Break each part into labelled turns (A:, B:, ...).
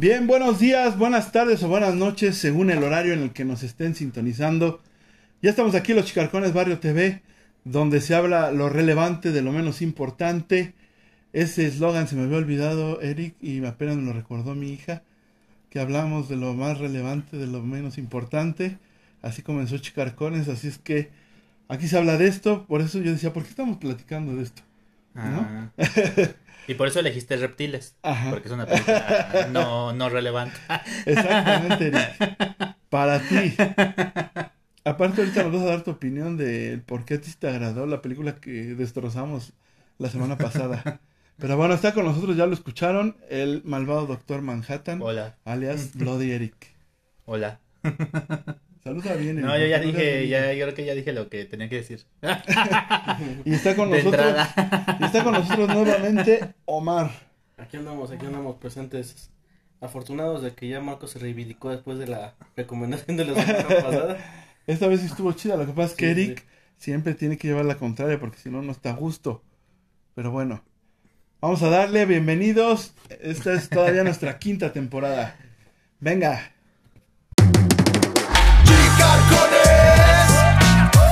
A: Bien, buenos días, buenas tardes o buenas noches, según el horario en el que nos estén sintonizando. Ya estamos aquí en los Chicarcones Barrio TV, donde se habla lo relevante de lo menos importante. Ese eslogan se me había olvidado, Eric, y apenas me lo recordó mi hija, que hablamos de lo más relevante, de lo menos importante. Así comenzó Chicarcones, así es que aquí se habla de esto, por eso yo decía, ¿por qué estamos platicando de esto? ¿No?
B: Y por eso elegiste reptiles.
A: Ajá.
B: Porque es una película no, no relevante.
A: Exactamente, Eric. Para ti. Aparte, ahorita nos vas a dar tu opinión de por qué a ti te agradó la película que destrozamos la semana pasada. Pero bueno, está con nosotros, ya lo escucharon, el malvado Doctor Manhattan,
B: Hola.
A: alias Bloody Eric.
B: Hola.
A: Saluda bien.
B: No, yo ya dije, ya, yo creo que ya dije lo que tenía que decir.
A: Y está con
B: De
A: nosotros,
B: entrada.
A: y está con nosotros nuevamente Omar.
C: Aquí andamos, aquí andamos presentes. Afortunados de que ya Marco se reivindicó después de la recomendación de la semana pasada.
A: Esta vez sí estuvo chida, lo que pasa es que
C: Sí,
A: Eric
C: sí.
A: siempre tiene que llevar la contraria porque si no, no está a gusto. Pero bueno, vamos a darle bienvenidos. Esta es todavía nuestra quinta temporada. Venga.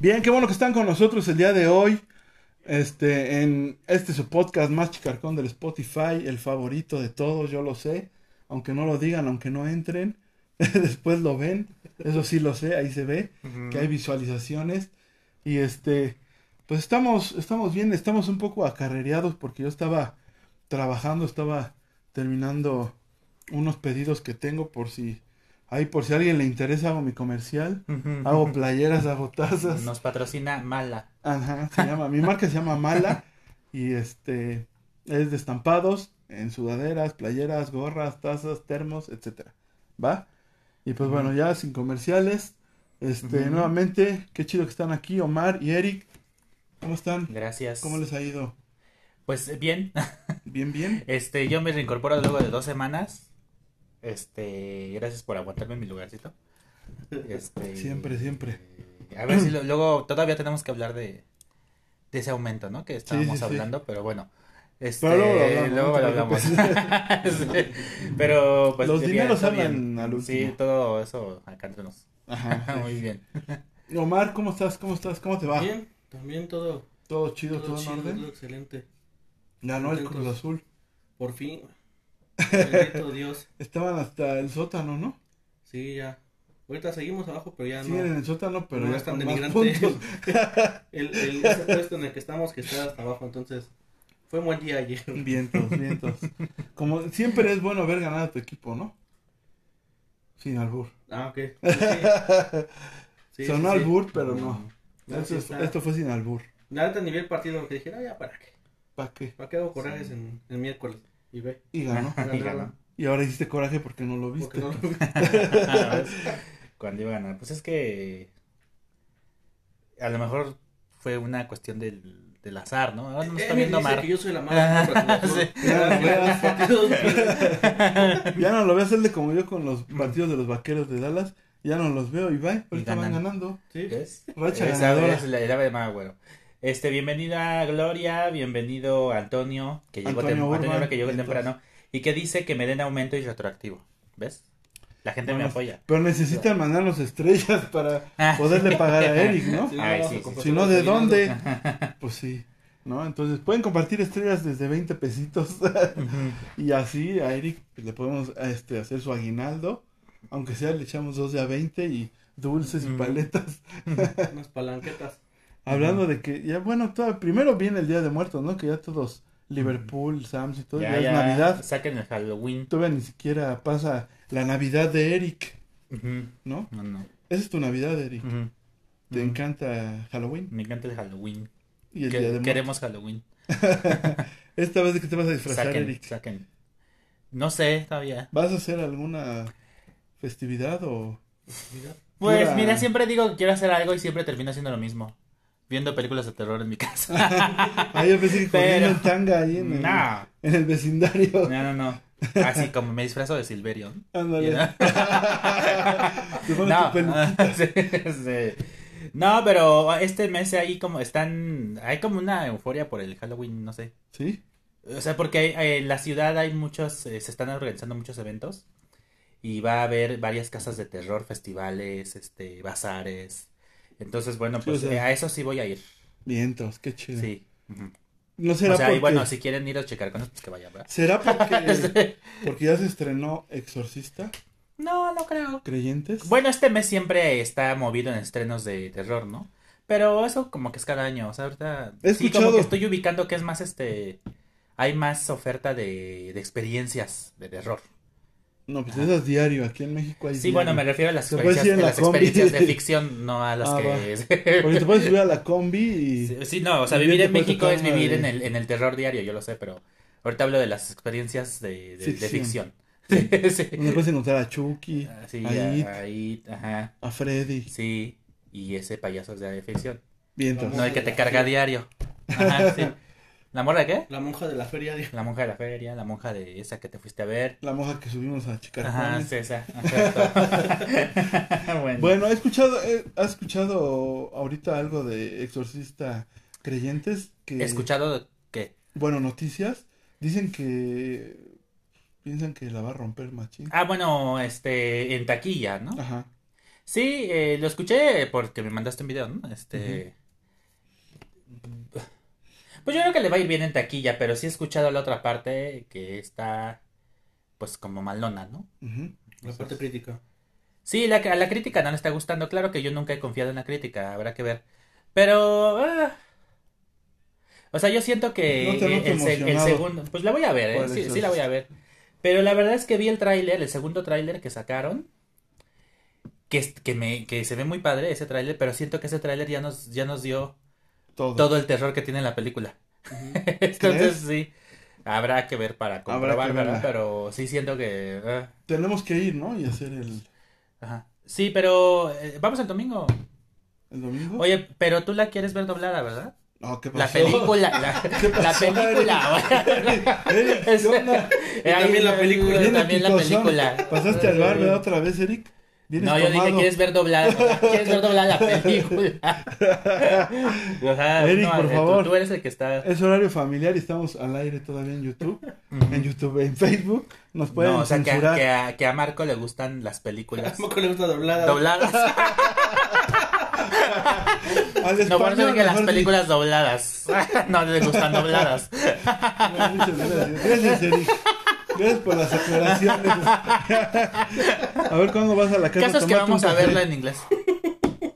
A: Bien, qué bueno que están con nosotros el día de hoy. Este, en este su podcast más chicarcón del Spotify, el favorito de todos, yo lo sé. Aunque no lo digan, aunque no entren, después lo ven. Eso sí lo sé, ahí se ve que hay visualizaciones. Y este, pues estamos, estamos bien, estamos un poco acarrereados porque yo estaba trabajando, estaba terminando unos pedidos que tengo por si, ahí por si a alguien le interesa, hago mi comercial. Hago playeras, hago tazas.
B: Nos patrocina Mala.
A: Ajá, se llama, mi marca se llama Mala y este es de estampados en sudaderas, playeras, gorras, tazas, termos, etcétera. ¿Va? Y pues bueno, ya sin comerciales, este nuevamente, qué chido que están aquí Omar y Eric. ¿Cómo están?
B: Gracias.
A: ¿Cómo les ha ido?
B: Pues bien.
A: Bien, bien.
B: Este, yo me reincorporo luego de dos semanas. Este, gracias por aguantarme en mi lugarcito. Este,
A: Siempre, siempre.
B: A ver si lo- luego todavía tenemos que hablar de, de ese aumento, ¿no? Que estábamos
A: sí, sí.
B: hablando, pero bueno. Este,
A: Pero luego lo hablamos,
B: luego lo hablamos. Pero pues
A: Los dineros hablan al último.
B: Sí, todo eso acá entre nos.
A: Ajá.
B: Muy bien.
A: Omar, ¿cómo estás? ¿Cómo estás? ¿Cómo te va?
C: Bien, también todo,
A: Todo chido,
C: todo
A: todo,
C: chido,
A: en orden.
C: todo excelente.
A: Ganó el. Cruz Azul.
C: Por fin. Bendito Dios.
A: Estaban hasta el sótano, ¿no?
C: Sí, ya. Ahorita seguimos abajo, pero ya
A: Siguen en
C: no.
A: el sótano, pero
C: no
A: ya
C: es tan denigrante. El, el, ese puesto en el que estamos que está hasta abajo, entonces fue un buen día ayer.
A: Vientos, vientos. Como siempre es bueno ver ganar a tu equipo, ¿no? Sin albur.
C: Ah, ok. Pues sí. Sí,
A: Sonó
C: sí,
A: albur, pero no.
C: No,
A: Esto, es- esto fue sin albur.
C: Neta ni vi el partido porque dije, no, ya, ¿para qué?
A: ¿Para qué?
C: ¿Para qué hago corajes en el miércoles? Y ve.
A: Y ganó.
B: Y ganó.
A: Y ahora hiciste coraje porque no lo viste.
C: No lo vi.
B: Cuando iba a ganar. Pues es que a lo mejor fue una cuestión del, del azar, ¿no? Ahora no nos está
C: Emi
B: viendo Mar.
C: que yo soy la mala.
B: Sí.
C: Ya,
A: no lo veo hacerle como yo con los partidos de los vaqueros de Dallas. Ya no los veo y va. Ahorita van
B: ganan.
A: ganando.
C: Sí.
B: ¿Ves?
A: Racha
B: Esa
A: ganadora.
B: es la, la de más bueno. Este, bienvenida Gloria, bienvenido Antonio, que llegó,
A: Antonio
B: tem- Antonio Urban, que llegó temprano, y que dice que me den aumento y retroactivo. ¿Ves? La gente me apoya.
A: Pero necesitan mandarnos estrellas para
B: Ah.
A: poderle pagar a Eric, ¿no?
C: Sí,
B: Ay,
A: Si no, ¿de dónde? Pues sí. ¿No? Entonces pueden compartir estrellas desde 20 pesitos. y así a Eric le podemos este, hacer su aguinaldo. Aunque sea, le echamos dos de a 20 y dulces y paletas.
C: Unas palanquetas.
A: Hablando de que ya, bueno, todo, primero viene el Día de Muertos, ¿no? Que ya todos, Liverpool, Sams y todo, ya,
B: Ya,
A: es Navidad.
B: Saquen el Halloween.
A: Todavía ni siquiera pasa la Navidad de Eric. ¿no?
B: No, no.
A: Esa es tu Navidad, Eric. ¿Te encanta Halloween?
B: Me encanta el Halloween.
A: Y el
B: Que-
A: Día de Muertos.
B: queremos Halloween.
A: Esta vez de qué te vas a disfrazar,
B: Saquen,
A: Eric.
B: saquen. No sé todavía.
A: ¿Vas a hacer alguna festividad o...?
B: Pues
A: Pura-
B: mira, siempre digo que quiero hacer algo y siempre termino haciendo lo mismo. Viendo películas de terror en mi casa.
A: Ah, yo pensé que
B: Pero-
A: en tanga ahí en el,
B: no,
A: en el vecindario.
B: no, no, no. Así como me disfrazo de Silverion.
A: Ándale.
B: No, sí, sí. No, pero este mes ahí como están, hay como una euforia por el Halloween, no sé.
A: ¿Sí?
B: O sea, porque hay- hay- en la ciudad hay muchos, eh, se están organizando muchos eventos y va a haber varias casas de terror, festivales, este, bazares. Entonces, bueno,
A: Sí,
B: pues
A: o sea,
B: eh, a eso sí voy a ir.
A: Vientos, qué chido.
B: Sí.
A: No será
B: O sea,
A: porque...
B: y bueno, si quieren ir a checar con eso, pues que vayan, ¿verdad?
A: ¿Será porque, porque ya se estrenó Exorcista?
B: No, no creo.
A: ¿Creyentes?
B: Bueno, este mes siempre está movido en estrenos de terror, ¿no? Pero eso como que es cada año, o sea, ahorita
A: He
B: sí
A: escuchado-
B: como que estoy ubicando que es más este hay más oferta de, de experiencias de terror.
A: No, pues esas diario. Aquí en México hay
B: Sí,
A: diario.
B: bueno, me refiero a las experiencias,
A: la
B: las experiencias de ficción, no a las
A: Ah,
B: que
A: Porque te puedes subir a la combi y...
B: Sí, sí, no, o sea, vivir en México es vivir
A: de-
B: en el, en el terror diario, yo lo sé, pero ahorita hablo de las experiencias de, de- de
A: Ficción.
B: ficción. sí.
A: Donde puedes encontrar a Chucky,
B: Ah, Sí,
A: a It,
B: ahí, ajá,
A: a Freddy.
B: sí, y ese payaso es de ficción.
A: Vientos.
B: No, el que te carga diario. Ajá, sí. ¿La morra de qué?
C: La monja de la feria dijo.
B: La monja de la feria, la monja de esa que te fuiste a ver.
A: La monja que subimos a chicar
B: Ajá, sí, esa. Bueno.
A: Bueno, he escuchado, he, ¿has escuchado ahorita algo de Exorcista Creyentes? Que,
B: He escuchado que.
A: Bueno, noticias. Dicen que piensan que la va a romper Machín.
B: Ah, bueno, este, en taquilla, ¿no?
A: Ajá.
B: Sí, eh, lo escuché porque me mandaste un video, ¿no? Este. Pues yo creo que le va a ir bien en taquilla, pero sí he escuchado la otra parte que está, pues, como malona, ¿no?
A: ujú.
C: La parte crítica.
B: Sí, la, a la crítica no le está gustando. Claro que yo nunca he confiado en la crítica, habrá que ver. Pero. ah, o sea, yo siento que
A: No
B: el, se- el
A: emocionado
B: segundo. Pues la voy a ver, ¿eh? Sí, sí la voy a ver. Pero la verdad es que vi el tráiler, el segundo tráiler que sacaron. Que, que, me, que se ve muy padre ese tráiler, pero siento que ese tráiler ya nos, ya nos dio
A: Todo.
B: todo el terror que tiene la película. Entonces sí, habrá que ver para comprobar. Pero sí siento que... ah,
A: Tenemos que ir, ¿no? Y hacer el,
B: ajá. Sí, pero eh, vamos el domingo.
A: el domingo.
B: Oye, pero tú la quieres ver doblada, ¿verdad?
A: No, ¿qué
B: La película, la,
A: ¿Qué
B: la
A: pasó,
B: película.
A: Eric, ¿qué onda?
B: Eh,
C: también la película.
B: También la película.
A: ¿Pasaste al bar, verdad, otra vez, Eric? ¿Vienes
B: No, yo dije? ¿quieres ver doblada? ¿Quieres ver doblada la película? O sea,
A: Eric,
B: no,
A: por
B: eh, tú-
A: favor.
B: Tú eres el que está...
A: Es horario familiar y estamos al aire todavía en YouTube. En YouTube, en Facebook. Nos pueden
B: No, o sea, que, a-
A: censurar.
B: que, a, que a Marco le gustan las películas
C: Tampoco le gusta doblada.
B: dobladas.
A: Al
B: No, por eso dije las películas dobladas. No le gustan dobladas.
A: dicho. Muchas gracias. Gracias, Eric. Gracias por las aclaraciones. a ver cuándo vas a la casa.
B: Caso es que vamos a verla en inglés.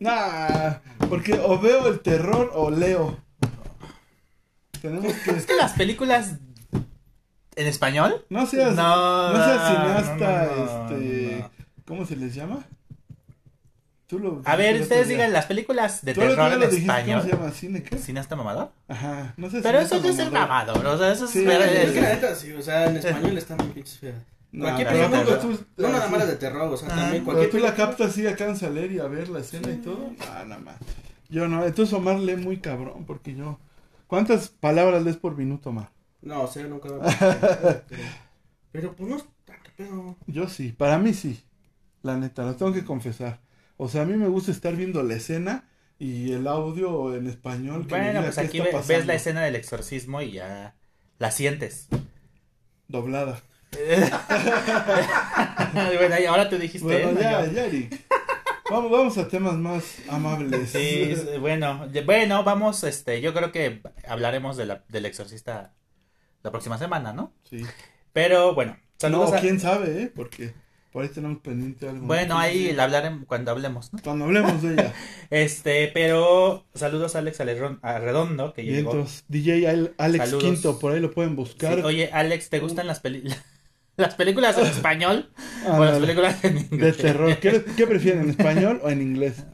A: Nah, porque o veo el terror o leo. Tenemos que.
B: Es que las películas en español.
A: No seas,
B: No,
A: no, seas cineasta,
B: no, no,
A: este,
B: no.
A: ¿cómo se les llama? Tú lo
B: A ver, ustedes digan las películas de
A: Tú
B: terror en
A: lo dijiste, ¿Cómo
B: español.
A: se llama? ¿Cine qué?
B: ¿Cineasta mamador?
A: Ajá, no sé
B: Pero eso no es el
A: mamador.
B: o sea, eso es...
A: Sí,
B: pero-
C: Es que la neta, sí, o sea, en español están muy pinches feas.
A: No,
C: Cualquier
A: pero
C: película,
A: tú-
C: No nada más de terror, o sea,
B: Ah,
C: también
A: Pero
C: cualquier
A: tú la captas así, alcanzas a leer y a ver la escena y todo. Ah, nada más. Yo no, entonces Omar lee muy cabrón, porque yo... ¿Cuántas palabras lees por minuto, Omar?
C: No, o sea, nunca pero, pero pues no es tanto.
A: Yo sí, para mí sí. La neta, lo tengo que confesar. O sea, a mí me gusta estar viendo la escena y el audio en español. que
B: Bueno, pues aquí ve- ves la escena del exorcismo y ya la sientes.
A: Doblada.
B: bueno, ahora tú dijiste...
A: Bueno,
B: ¿no?
A: ya, ya, Eric. Vamos, vamos a temas más amables.
B: Sí, bueno, bueno, vamos, este, yo creo que hablaremos de la, del exorcista la próxima semana, ¿no?
A: Sí.
B: Pero bueno,
A: No,
B: saludos a-
A: quién sabe, ¿eh? Porque por ahí tenemos pendiente algo.
B: Bueno, ahí la hablaremos cuando hablemos, ¿no?
A: Cuando hablemos de ella.
B: Este, pero saludos a Alex Alerron- a Redondo, que llegó.
A: DJ Al- Alex
B: Saludos.
A: Quinto, por ahí lo pueden buscar.
B: Sí, oye, Alex, ¿te gustan las peli- las películas en español o las películas en
A: De
B: inglés?
A: terror. ¿Qué, qué prefieren, en español o en inglés?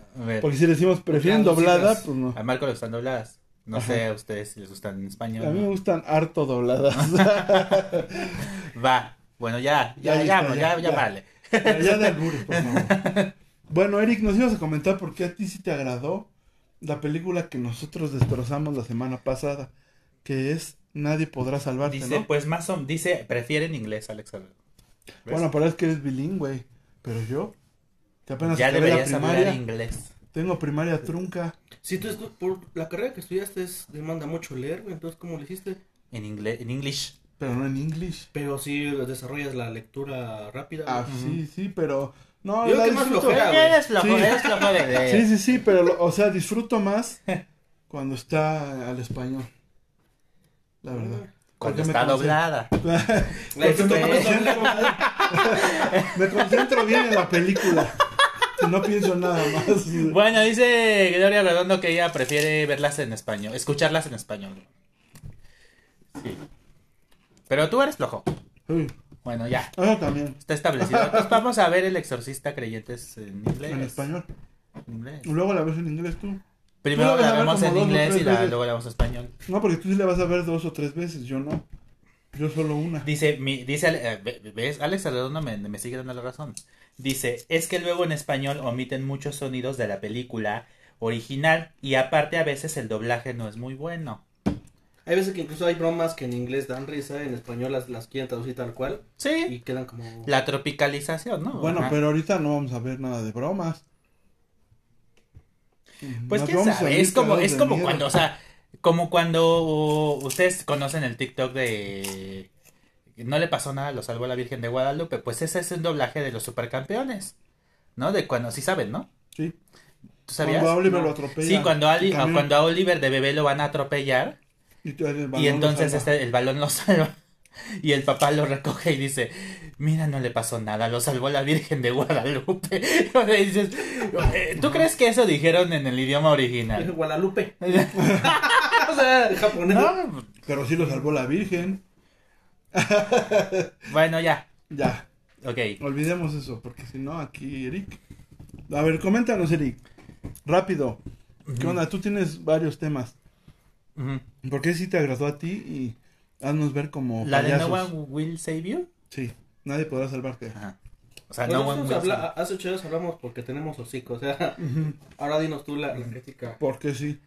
A: Porque si decimos prefieren doblada, pues no.
B: a Marco le gustan dobladas. No sé a ustedes si les gustan en español.
A: A mí me gustan harto dobladas.
B: Va. Bueno, ya,
A: Ya
B: ya, ya,
A: listo,
B: ya,
A: ya,
B: ya,
A: ya.
B: vale.
A: ya de albures, por favor. Bueno, Eric, nos ibas a comentar por qué a ti sí te agradó la película que nosotros destrozamos la semana pasada, que es Nadie podrá salvarte,
B: Dice,
A: ¿no?
B: pues más o dice, prefiere en inglés, Alex. ¿Ves?
A: Bueno, pero es que eres bilingüe, pero yo, que apenas
B: ya
A: la
B: deberías hablar
A: primaria,
B: inglés.
A: tengo primaria trunca.
C: Si tú por la carrera que estudiaste es, demanda mucho leer, güey, entonces ¿cómo lo hiciste?
B: En inglés, en English.
A: Pero no en English.
C: Pero si desarrollas la lectura rápida.
A: Ah, sí, sí, pero... No,
C: Yo
A: la
C: que más
A: disfruto.
C: flojera,
B: ¿Qué
C: güey.
B: eres flojo?
A: Sí.
B: Eres flojo de leer.
A: Sí, sí, sí, pero, lo- o sea, disfruto más cuando está al español. La verdad.
B: Cuando
A: me
B: está
A: concentro-
B: doblada.
A: Me
C: más
A: concentro, me concentro bien en la película. Y no pienso en nada más.
B: Bueno, dice Gloria Redondo que ella prefiere verlas en español, escucharlas en español. Sí. Pero tú eres flojo.
A: Sí,
B: Bueno, ya,
A: Eso también.
B: está establecido. Entonces vamos a ver El Exorcista Creyentes en inglés.
A: En español.
B: En inglés.
A: Luego la ves en inglés tú.
B: Primero
A: la
B: la vemos en inglés y la- luego la vemos en español.
A: No, porque tú sí la vas a ver dos o tres veces, yo no. Yo solo una.
B: Dice, mi, dice, eh, ve- ¿ves? Alex Redondo me, me sigue dando la razón. Dice, es que luego en español omiten muchos sonidos de la película original y aparte a veces el doblaje no es muy bueno.
C: Hay veces que incluso hay bromas que en inglés dan risa, en español las, las quieren traducir tal cual
B: Sí,
C: y quedan como...
B: la tropicalización, ¿no?
A: Bueno,
B: Ajá.
A: pero ahorita no vamos a ver nada de bromas.
B: Pues quién sabe, es como, es como
A: miedo.
B: cuando, o sea, como cuando ustedes conocen el TikTok de no le pasó nada, lo salvó la Virgen de Guadalupe, pues ese es un doblaje de los supercampeones, ¿no? De cuando, sí saben, ¿no?
A: Sí.
B: ¿Tú sabías?
A: Cuando a Oliver
C: No.
A: lo atropella.
B: Sí, cuando, a cuando a Oliver de bebé lo van a atropellar
A: y, el balón
B: y entonces este, el balón lo salva y el papá lo recoge y dice, mira, no le pasó nada, lo salvó la Virgen de Guadalupe. Dices, eh, ¿Tú crees que eso dijeron en el idioma original?
C: Guadalupe.
B: o sea,
C: El japonés.
B: no,
A: Pero sí lo salvó la Virgen.
B: bueno, ya,
A: Ya,
B: ok.
A: olvidemos eso, porque si no, aquí Eric. A ver, coméntanos, Eric. Rápido. ¿Qué onda? Tú tienes varios temas.
B: Ujú.
A: ¿Por qué sí te agradó a ti? Y haznos ver como
B: La de No. One Will Save You.
A: Sí, nadie podrá salvarte.
B: Ajá. O sea, No One Will
C: habla-
B: Save
C: hace ocho días hablamos porque tenemos hocico, o sea, ahora dinos tú la, la crítica.
A: Porque sí.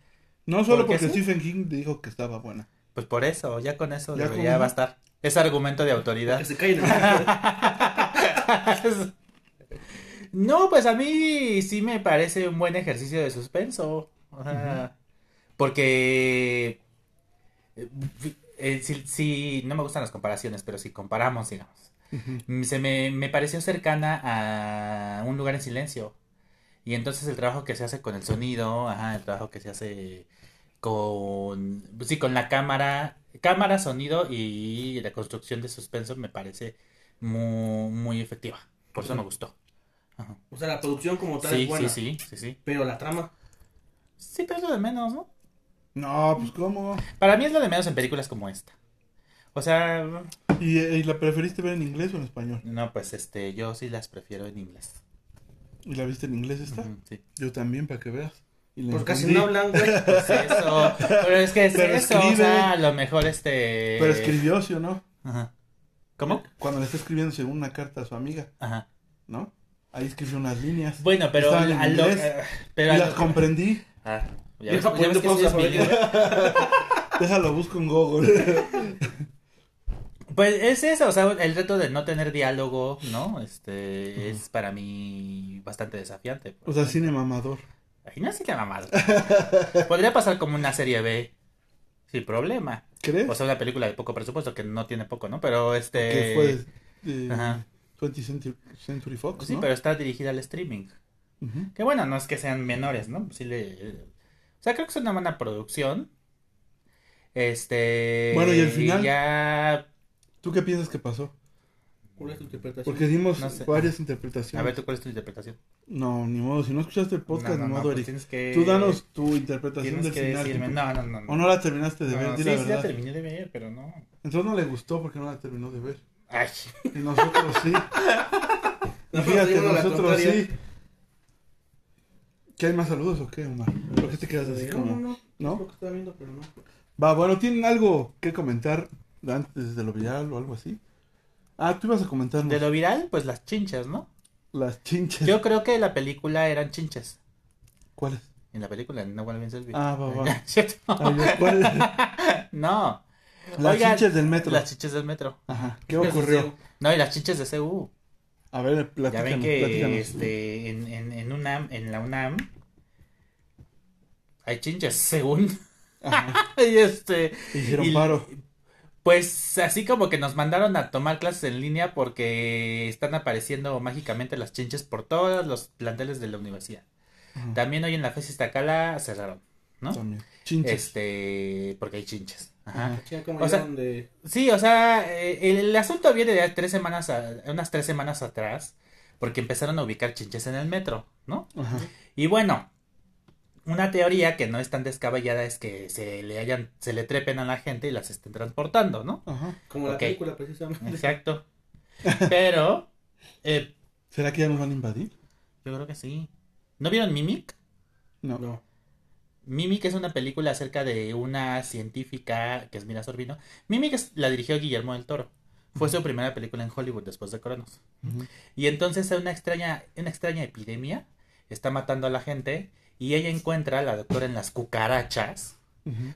A: No solo
B: ¿Por qué
A: porque
B: sí?
A: Stephen King dijo que estaba buena.
B: Pues por eso, ya con eso
A: Ya
B: debería
A: con-
B: bastar. Es argumento de autoridad.
C: Que se callen el
B: no, pues a mí sí me parece un buen ejercicio de suspenso. O sea, Porque eh, eh, si, si- no me gustan las comparaciones, pero si comparamos, digamos, se me, me pareció cercana a un lugar en silencio. Y entonces el trabajo que se hace con el sonido, ajá, el trabajo que se hace con, sí, con la cámara, cámara, sonido y la construcción de suspenso me parece muy, muy efectiva. Por eso me gustó. Ajá.
C: O sea, la producción como tal
B: Sí,
C: es buena,
B: sí, sí, sí, sí.
C: pero la trama.
B: Sí, pero es lo de menos, ¿no?
A: No, pues cómo.
B: Para mí es lo de menos en películas como esta. O sea,
A: ¿Y, y la preferiste ver en inglés o en español?
B: no, pues este, yo sí las prefiero en inglés.
A: ¿Y la viste en inglés esta?
B: Sí.
A: Yo también, para que veas.
C: Pues casi no hablan, güey.
B: Pues eso, pero es que es
A: Pero
B: eso, o sea, a lo mejor este...
A: Pero escribió, ¿sí o no?
B: Ajá. ¿Cómo?
A: Cuando le está escribiendo según una carta a su amiga,
B: Ajá.
A: ¿no? Ahí escribió unas líneas.
B: Bueno, pero
A: en
B: a lo- eh, pero
A: y
B: a
A: las
B: lo-
A: comprendí.
B: Ah, ya
C: Ya
B: ves que sí es.
A: Déjalo, busco en Google.
B: Pues es eso, o sea, el reto de no tener diálogo, ¿no? Este, es para mí bastante desafiante.
A: o sea, cine mamador.
B: Ay, no qué mamada. Podría pasar como una serie B sin problema.
A: ¿Crees?
B: O sea, una película de poco presupuesto que no tiene poco, ¿no? Pero este...
A: que fue de
B: Ajá.
A: 20th Century, Fox,
B: Sí,
A: ¿no?
B: pero está dirigida al streaming. Que bueno, no es que sean menores, ¿no? Sí le... O sea, creo que es una buena producción. Este...
A: Bueno, ¿y el final?
B: Ya...
A: ¿Tú qué piensas que pasó?
C: ¿Cuál es tu interpretación?
A: Porque dimos
B: No sé.
A: varias
B: A
A: interpretaciones.
B: ver, ¿tú cuál es tu interpretación?
A: No, ni modo. Si no escuchaste el podcast,
B: No, no,
A: ni
B: no,
A: modo,
B: pues
A: Eric.
B: tienes que...
A: Tú danos tu interpretación
B: Tienes
A: del
B: que
A: final.
B: decirme... No, no, no. no.
A: ¿O no la terminaste de ver?
B: Sí,
A: la
B: sí la terminé de ver, pero no.
A: Entonces no le gustó porque no la terminó de ver.
B: Ay,
A: Y nosotros sí. Y fíjate, nosotros sí. ¿Qué hay más saludos o qué, Omar? ¿Por qué te quedas así
C: No,
A: como.?
C: no, no. Lo
A: ¿no?
C: que estaba viendo, pero no.
A: Va, bueno, ¿tienen algo que comentar antes de lo viral o algo así? Ah, tú ibas a comentar
B: De lo viral, pues las chinches, ¿no?
A: las chinches.
B: Yo creo que la película eran chinches.
A: ¿Cuáles?
B: En la película, no vuelven a servir.
A: Ah, va, va.
B: ¿Cierto? No.
A: Las
B: Oigan,
A: chinches del metro.
B: Las chinches del metro.
A: Ajá. ¿Qué ocurrió?
B: No, y las chinches de CU.
A: A ver,
B: Ya
A: platícanos,
B: ven que
A: platícanos.
B: este, en, en, en, UNAM, en la UNAM hay chinches, según. Y este.
A: Hicieron
B: y-
A: paro.
B: Pues así como que nos mandaron a tomar clases en línea porque están apareciendo mágicamente las chinches por todos los planteles de la universidad.
A: Ajá.
B: También hoy en la FES Iztacala cerraron, ¿no?
A: También. Chinches.
B: Este, porque hay chinches. Ajá.
A: Ajá.
C: Sí,
B: O sea-
C: llegaron de...
B: Sí, o sea, eh, el, el asunto viene de tres semanas, a- unas tres semanas atrás, porque empezaron a ubicar chinches en el metro, ¿no?
A: Ajá.
B: Y bueno, una teoría que no es tan descabellada es que se le hayan, se le trepen a la gente y las estén transportando, ¿no?
A: Ajá.
C: Como la película, precisamente.
B: Exacto. Pero, eh,
A: ¿Será que ya nos van a invadir?
B: yo creo que sí. ¿No vieron Mimic?
A: No.
C: No.
B: Mimic es una película acerca de una científica que es Mira Sorbino. Mimic la dirigió Guillermo del Toro. Fue su primera película en Hollywood después de Cronos. Y entonces una extraña, una extraña epidemia está matando a la gente y ella encuentra a la doctora en las cucarachas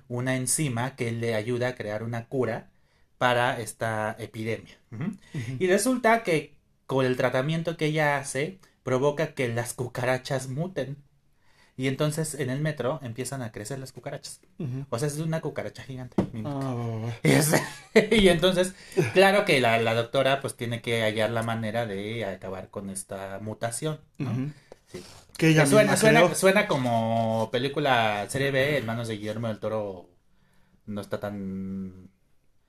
B: una enzima que le ayuda a crear una cura para esta epidemia. Y resulta que con el tratamiento que ella hace provoca que las cucarachas muten. Y entonces en el metro empiezan a crecer las cucarachas. O sea, es una cucaracha gigante.
A: Ah.
B: Y, es- y entonces, claro que la, la doctora pues tiene que hallar la manera de acabar con esta mutación. ¿no?
A: Ujú.
B: Sí.
A: Que ella
B: suena, suena, suena como película serie B en manos de Guillermo del Toro. No está tan,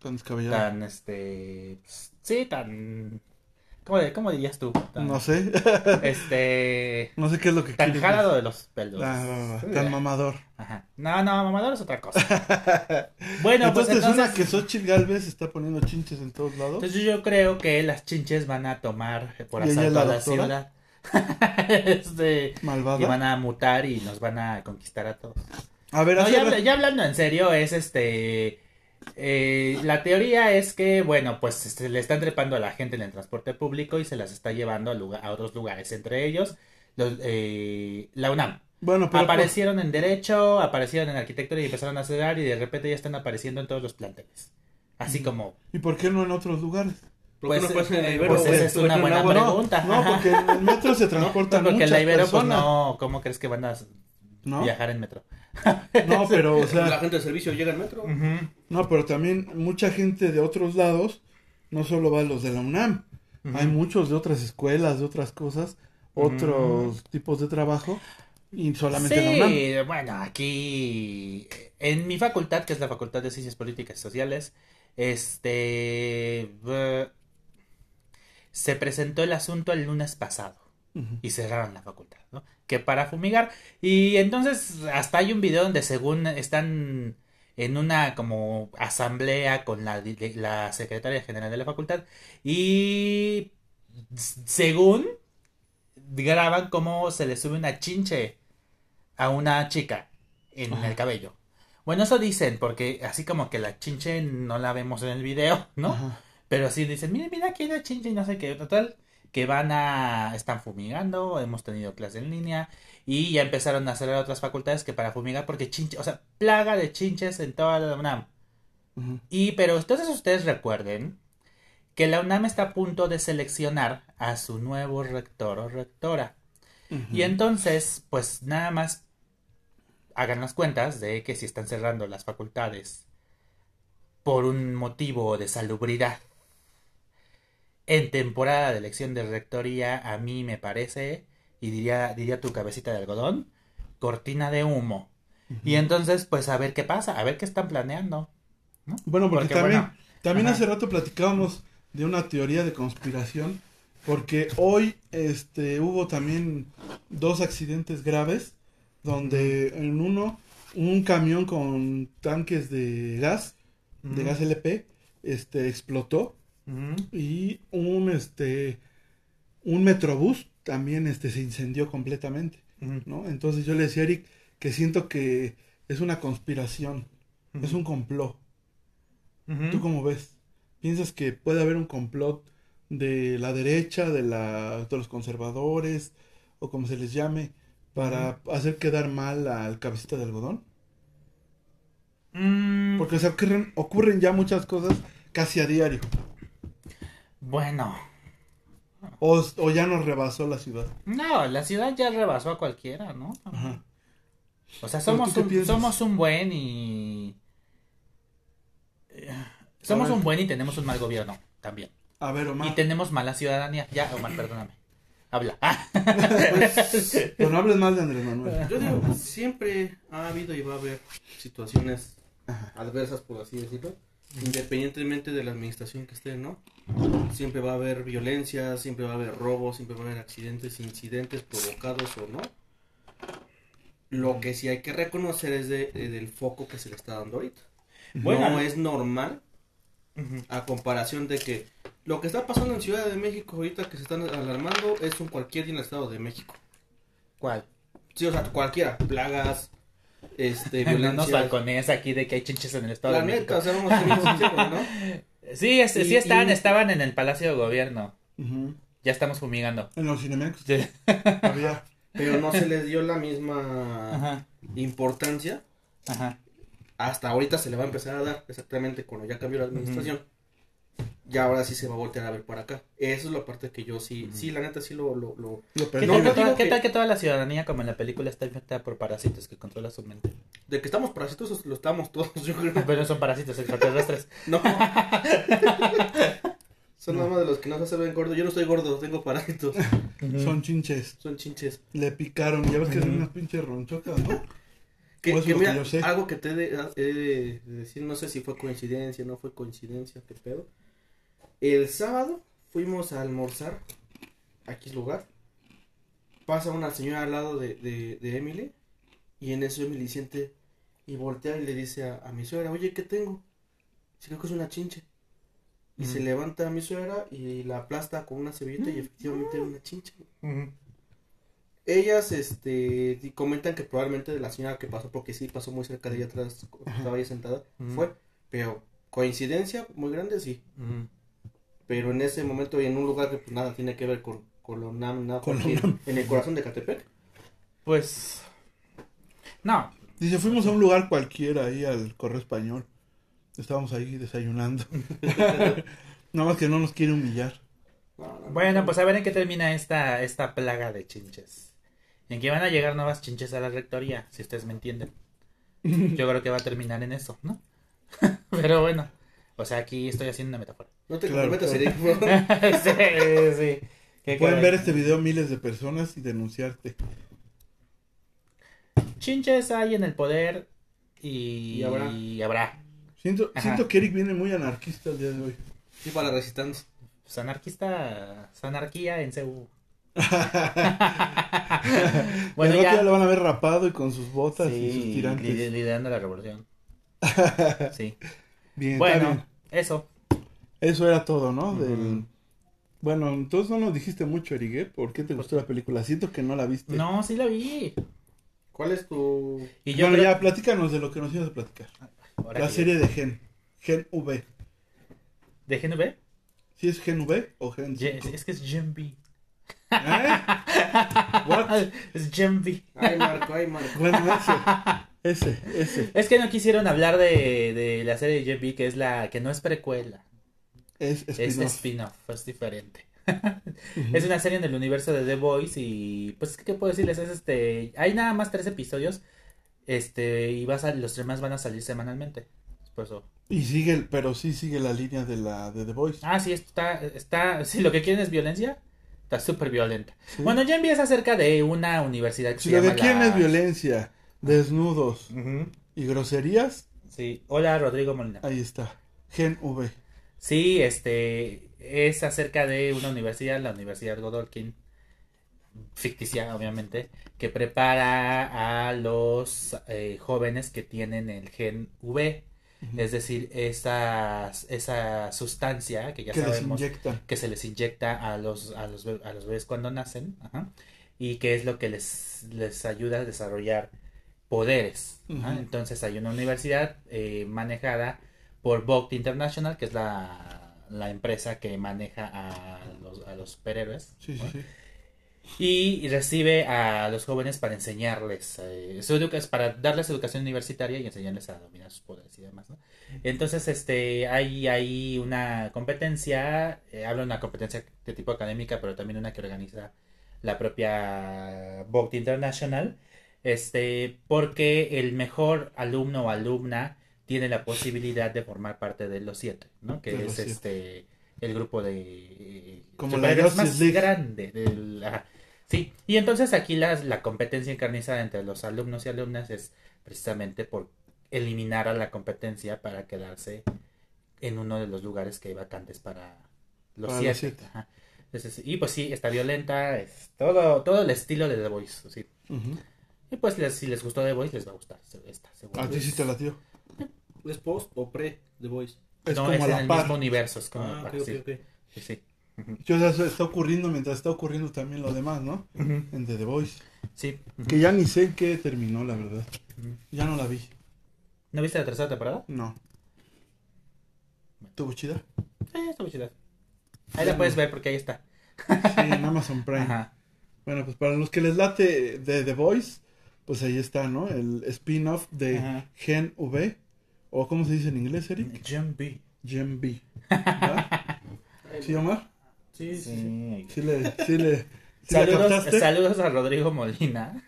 A: Tan descabellado.
B: tan, este, pues, sí, tan, ¿cómo, cómo dirías tú? Tan,
A: No sé.
B: Este,
A: no sé qué es lo que
B: tan jalado de los pelos.
A: Ah. Tan mamador.
B: Ajá. No, no, mamador es otra cosa. Bueno, pues
A: entonces,
B: entonces,
A: una que Xochitl Galvez está poniendo chinches en todos lados.
B: entonces yo creo que las chinches van a tomar por
A: ¿Y ella es
B: asalto
A: la
B: a la ciudad. este,
A: Malvada.
B: y van a mutar y nos van a conquistar a todos.
A: A ver,
B: No, ya, habla- ya hablando en serio, es este. Eh, la teoría es que, bueno, pues se le están trepando a la gente en el transporte público y se las está llevando a, lugar- a otros lugares, entre ellos los, eh, la UNAM.
A: Bueno, pero.
B: aparecieron en Derecho, aparecieron en Arquitectura y empezaron a cerrar y de repente ya están apareciendo en todos los planteles. Así como.
A: ¿Y por qué no en otros lugares?
C: ¿Por qué
B: Pues,
C: no el
B: eh,
C: Ibero,
B: pues esa es una
C: ejemplo,
B: buena pregunta.
A: No,
B: Ajá.
A: porque en el metro se transportan
B: Porque
A: muchas
B: en la Ibero, pues no, ¿cómo crees que van a
A: ¿No?
B: viajar en metro?
A: No, pero, o
C: La
A: sea,
C: gente de servicio llega al metro.
A: No, pero también mucha gente de otros lados, no solo va a los de la UNAM, hay muchos de otras escuelas, de otras cosas, otros tipos de trabajo, y solamente la UNAM.
B: Sí, bueno, aquí en mi facultad, que es la Facultad de Ciencias Políticas y Sociales, este eh, se presentó el asunto el lunes pasado Y cerraron la facultad, ¿no? Que para fumigar y entonces hasta hay un video donde según están en una como asamblea con la, la secretaria general de la facultad y según graban cómo se le sube una chinche a una chica en
A: Ajá.
B: el cabello. Bueno, eso dicen, porque así como que la chinche no la vemos en el video, ¿no?
A: Ajá.
B: Pero sí dicen, mira, mira aquí hay una chinche y no sé qué, total, que van a, están fumigando, hemos tenido clase en línea y ya empezaron a hacer otras facultades que para fumigar, porque chinche, o sea, plaga de chinches en toda la UNAM. Y, pero entonces ustedes recuerden que la UNAM está a punto de seleccionar a su nuevo rector o rectora. Y entonces, pues nada más hagan las cuentas de que si están cerrando las facultades por un motivo de salubridad en temporada de elección de rectoría, a mí me parece, y diría, diría tu cabecita de algodón, cortina de humo. Y entonces, pues a ver qué pasa, a ver qué están planeando. ¿no?
A: Bueno, porque,
B: Porque,
A: también,
B: bueno,
A: también
B: ajá.
A: hace rato platicábamos de una teoría de conspiración, porque hoy este hubo también dos accidentes graves, donde en uno un camión con tanques de gas, de gas LP, este explotó Y un este un metrobús también este se incendió completamente. ¿no? Entonces yo le decía a Eric que siento que es una conspiración, es un complot. ¿Tú cómo ves? ¿Piensas que puede haber un complot de la derecha, de, la, de los conservadores, o como se les llame, para hacer quedar mal al cabecita de algodón?
B: Mm,
A: Porque ocurren ya muchas cosas casi a diario.
B: Bueno,
A: O, o ya nos rebasó la ciudad.
B: no, la ciudad ya rebasó a cualquiera, ¿no?
A: Ajá.
B: O sea,
A: ¿Pero
B: somos un, somos un buen y... Somos un buen y tenemos un mal gobierno también.
A: A ver, Omar.
B: Y tenemos mala ciudadanía. Ya, Omar, perdóname. Habla. Ah.
A: Pero no hables mal de Andrés Manuel.
C: Yo digo, siempre ha habido y va a haber situaciones adversas, por así decirlo, independientemente de la administración que esté, ¿no? Siempre va a haber violencia, siempre va a haber robos, siempre va a haber accidentes, incidentes provocados o no. Lo que sí hay que reconocer es de, de- del foco que se le está dando ahorita.
B: Bueno.
C: no es normal a comparación de que lo que está pasando en Ciudad de México ahorita que se están alarmando es un cualquier día en el Estado de México.
B: ¿Cuál?
C: Sí, o sea, cualquiera, plagas, este, violencia.
B: balcones aquí de que hay chinches en el estado
C: La
B: de México.
C: neta, o sea, vamos a ¿no?
B: Sí, este, sí
C: y-
B: estaban en el Palacio de Gobierno. Ya estamos fumigando.
A: En los Cinemex
B: Sí.
A: había.
C: Pero no se les dio la misma
B: Ajá,
C: importancia.
B: ajá.
C: Hasta ahorita se le va a empezar a dar, exactamente cuando ya cambió la administración. Ya ahora sí se va a voltear a ver para acá. Eso es la parte que yo sí, sí, la neta sí lo... lo, lo-
A: Lo
B: ¿Qué.
C: No,
B: tal, toda, qué
C: que-
B: tal que toda la ciudadanía, como en la película, está infectada por parásitos que controla su mente?
C: De que estamos parásitos, lo estamos todos, yo creo.
B: Pero no son parásitos extraterrestres.
C: No. Son nada más de los que no se ven gordos. Yo no estoy gordo, tengo parásitos.
A: Son chinches.
C: Son chinches.
A: Le picaron. Ya ves que son unas pinches ronchocas, ¿no?
C: Que,
A: Pues
C: que
A: lo que
C: mira,
A: yo sé.
C: algo que te he de, he de decir, no sé si fue coincidencia, no fue coincidencia, qué pedo. El sábado fuimos a almorzar a X lugar. Pasa una señora al lado de, de, de Emily y en eso Emily siente y voltea y le dice a, a mi suegra, oye, ¿qué tengo? Dice, creo que es una chinche. Y se levanta a mi suegra y la aplasta con una servilleta y efectivamente era una chinche. Ellas, este, comentan que probablemente de la señora que pasó, porque sí pasó muy cerca de ella atrás, estaba ahí sentada, fue, pero coincidencia muy grande, sí, pero en ese momento y en un lugar que pues nada tiene que ver con, con lo NAM, nada,
A: Con lo
C: aquí,
A: NAM.
C: en el corazón de Catepec,
B: Pues. No.
A: Dice, fuimos a un lugar cualquiera ahí al correo español. Estábamos ahí desayunando. Nada más que no nos quiere humillar.
C: No, no, no.
B: Bueno, pues a ver en qué termina esta, esta plaga de chinches. En que van a llegar nuevas chinches a la rectoría, si ustedes me entienden. Yo creo que va a terminar en eso, ¿no? Pero bueno. O sea, aquí estoy haciendo una metáfora.
C: No te
A: Claro,
C: comprometas,
A: claro.
C: Eric,
B: sí, sí. ¿Qué
A: Pueden
B: caray?
A: ver este video miles de personas y denunciarte.
B: Chinches hay en el poder y,
C: Y habrá.
B: y habrá.
A: Siento, que Eric viene muy anarquista el día de hoy.
C: sí, para la resistencia.
B: Pues anarquista, pues anarquía en CU.
A: Bueno, ya
B: ya.
A: lo van a ver rapado y con sus botas y sus
B: Sí,
A: tirantes.
B: li- liderando la revolución. Sí.
A: Bien,
B: Bueno,
A: bien.
B: eso.
A: Eso era todo, ¿no? Del... Bueno, entonces no nos dijiste mucho, Eric, ¿eh? ¿Por qué te gustó la película? Siento que no la viste.
B: No, sí la vi.
C: ¿Cuál es tu...?
B: Y yo
A: bueno,
B: creo-
A: ya, platícanos de lo que nos ibas a platicar.
B: Ahora
A: La serie de Gen. Gen V.
B: ¿De GNB?
A: ¿Sí es Gen V o Gen
B: Ye-
A: 5?
B: Es que es Gen B.
A: ¿Eh? What?
B: Es Gen B.
C: Ay, Marco, ay, Marco.
A: Bueno, ese. Ese, ese.
B: Es que no quisieron hablar de, de la serie de Gen B, que es la que no es precuela.
A: Es
B: Es
A: spin-off.
B: spin-off, es diferente. Es una serie en el universo de The Voice y pues qué puedo decirles es este hay nada más tres episodios este y vas a, los demás van a salir semanalmente. Por eso.
A: Y sigue, pero sí sigue la línea de la de The Voice.
B: Ah, sí, está está si lo que quieren es violencia, está súper violenta.
A: Sí.
B: Bueno, ya empieza acerca de una universidad que
A: si
B: se
A: lo que
B: llama
A: quieren
B: la-
A: es violencia, desnudos y groserías,
B: Sí, hola Rodrigo Molina.
A: ahí está. Gen V.
B: Sí, este es acerca de una universidad, la Universidad Godolkin, ficticia obviamente, que prepara a los eh, jóvenes que tienen el gen V, es decir, esa, esa sustancia que ya
A: que
B: sabemos que se les inyecta a los, a los, a los bebés cuando nacen, ajá, y que es lo que les, les ayuda a desarrollar poderes. Entonces hay una universidad eh, manejada por Vogt International, que es la, la empresa que maneja a los, a los superhéroes.
A: Sí, sí,
B: ¿no?
A: sí.
B: Y recibe a los jóvenes para enseñarles, eh, su educa- para darles educación universitaria y enseñarles a dominar sus poderes y demás, ¿no? Entonces, este, hay, hay una competencia, eh, hablo de una competencia de tipo académica, pero también una que organiza la propia Vogt International, este, porque el mejor alumno o alumna tiene la posibilidad de formar parte de los siete, ¿no? Que
A: De
B: es este el grupo de eh,
A: Como la
B: más
A: League.
B: grande del, ajá. Sí, y entonces aquí la, la competencia encarnizada entre los alumnos y alumnas es precisamente por eliminar a la competencia para quedarse en uno de los lugares que hay vacantes para los
A: Para
B: siete.
A: los siete.
B: Ajá. Entonces, y pues sí, está violenta, es todo, todo el estilo de The Voice. sí. Y pues les- si les gustó The Voice, les va a gustar esta, seguro.
A: A ti sí te la dio.
C: ¿Es post o pre The Voice?
A: Es
B: no,
A: como
B: es
A: a
B: en
A: la
B: el
A: par.
B: mismo universo. Es como
C: Ah,
B: par,
C: ok, ok,
B: sí,
C: ok.
B: sí.
A: Yo, o sea, eso está ocurriendo mientras está ocurriendo también lo demás, ¿no? En The, The Voice.
B: Sí.
A: Que ya ni sé en qué terminó, la verdad. Ya no la vi.
B: ¿No viste la tercera temporada?
A: No. ¿Tuvo chida?
B: Sí, está muy chida. Ahí la puedes ver porque ahí está.
A: Sí, en Amazon Prime.
B: Ajá.
A: Bueno, pues para los que les late de The Voice, pues ahí está, ¿no? El spin-off de
B: Ajá.
A: Gen V. ¿O cómo se dice en inglés, Eric?
B: Jim B.
A: ¿Sí, Omar?
C: Sí, sí, sí.
A: Le, sí le, sí
B: Saludos, a Rodrigo Molina.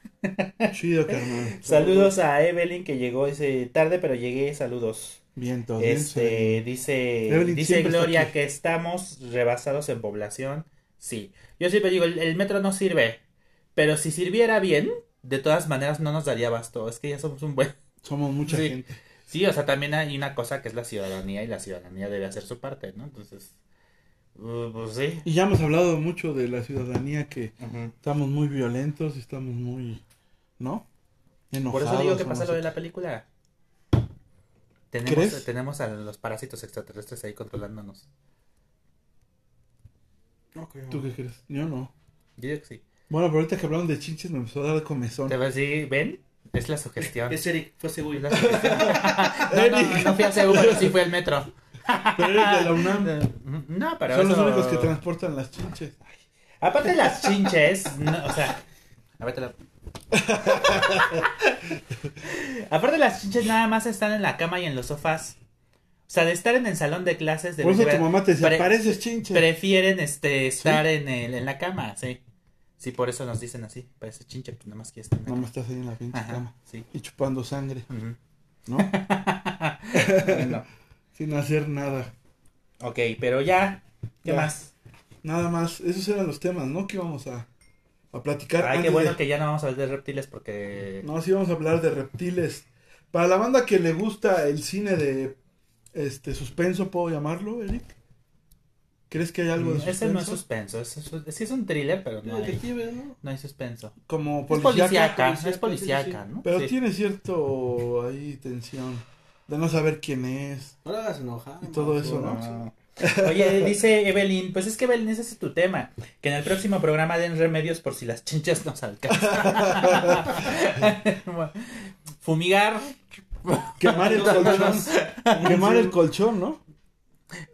A: Chido, carnal.
B: Saludos a Evelyn que llegó ese tarde, pero llegué. Saludos.
A: Bien, todo bien.
B: Este dice
A: Evelyn
B: dice
A: está
B: Gloria que estamos rebasados en población. Sí. Yo siempre digo, el, el metro no sirve, pero si sirviera bien, de todas maneras no nos daría abasto. Es que ya somos un buen.
A: Somos mucha
B: Sí.
A: gente.
B: Sí, o sea, también hay una cosa que es la ciudadanía y la ciudadanía debe hacer su parte, ¿no? Entonces, uh, pues sí.
A: Y ya hemos hablado mucho de la ciudadanía que estamos muy violentos, estamos muy, ¿no?
B: Por
A: Enojados.
B: eso digo que pasa lo de la película. Tenemos,
A: ¿Crees?
B: tenemos a los parásitos extraterrestres ahí controlándonos.
C: Ok,
A: qué. ¿Tú qué crees? Yo no.
B: Yo digo que sí.
A: Bueno, pero ahorita que hablamos de chinches me empezó a dar comezón.
B: Te vas a decir, ¿ven? Es la sugestión.
C: Es Eric, fue
B: sugestión. no, no, no fui a Seúl, pero sí fui al metro.
A: Pero eres de la UNAM.
B: No, pero
A: Son los únicos que transportan las chinches.
B: Aparte de las chinches, no, o sea, a ver, te la- Aparte de las chinches nada más están en la cama y en los sofás. O sea, de estar en el salón de clases de
A: Por eso tu mamá te decía, pareces chinche.
B: prefieren este estar en el en la cama, sí. Sí, por eso nos dicen así, parece chinche, pues nada más que la
A: Nada
B: cama.
A: más estás ahí en la pinche
B: Ajá,
A: cama.
B: sí.
A: Y chupando sangre. ¿no? Sin hacer nada.
B: ok, pero ya, ¿qué
A: Ya.
B: más?
A: Nada más. Esos eran los temas, ¿no? Que íbamos a, a platicar.
B: Ay, qué bueno
A: de-
B: que ya no vamos a hablar de reptiles porque...
A: No, sí vamos a hablar de reptiles. Para la banda que le gusta el cine de este suspenso, ¿puedo llamarlo, Eric? ¿Crees que hay algo de suspenso?
B: Ese no es suspenso, es, es- sí es un thriller, pero no hay,
C: Detective, ¿no?
B: no hay suspenso.
A: Como
B: Es
A: policíaca,
B: policíaca,
C: policíaca,
B: es policíaca, ¿no?
A: pero
B: Sí.
A: tiene cierto ahí tensión de no saber quién es
C: No lo hagas enojar.
A: y todo eso, ¿no?
B: Oye, dice Evelyn, pues es que Evelyn, ese es tu tema. Que en el próximo programa den remedios por si las chinchas nos alcanzan. Fumigar.
A: Quemar el colchón. Quemar el colchón, ¿no?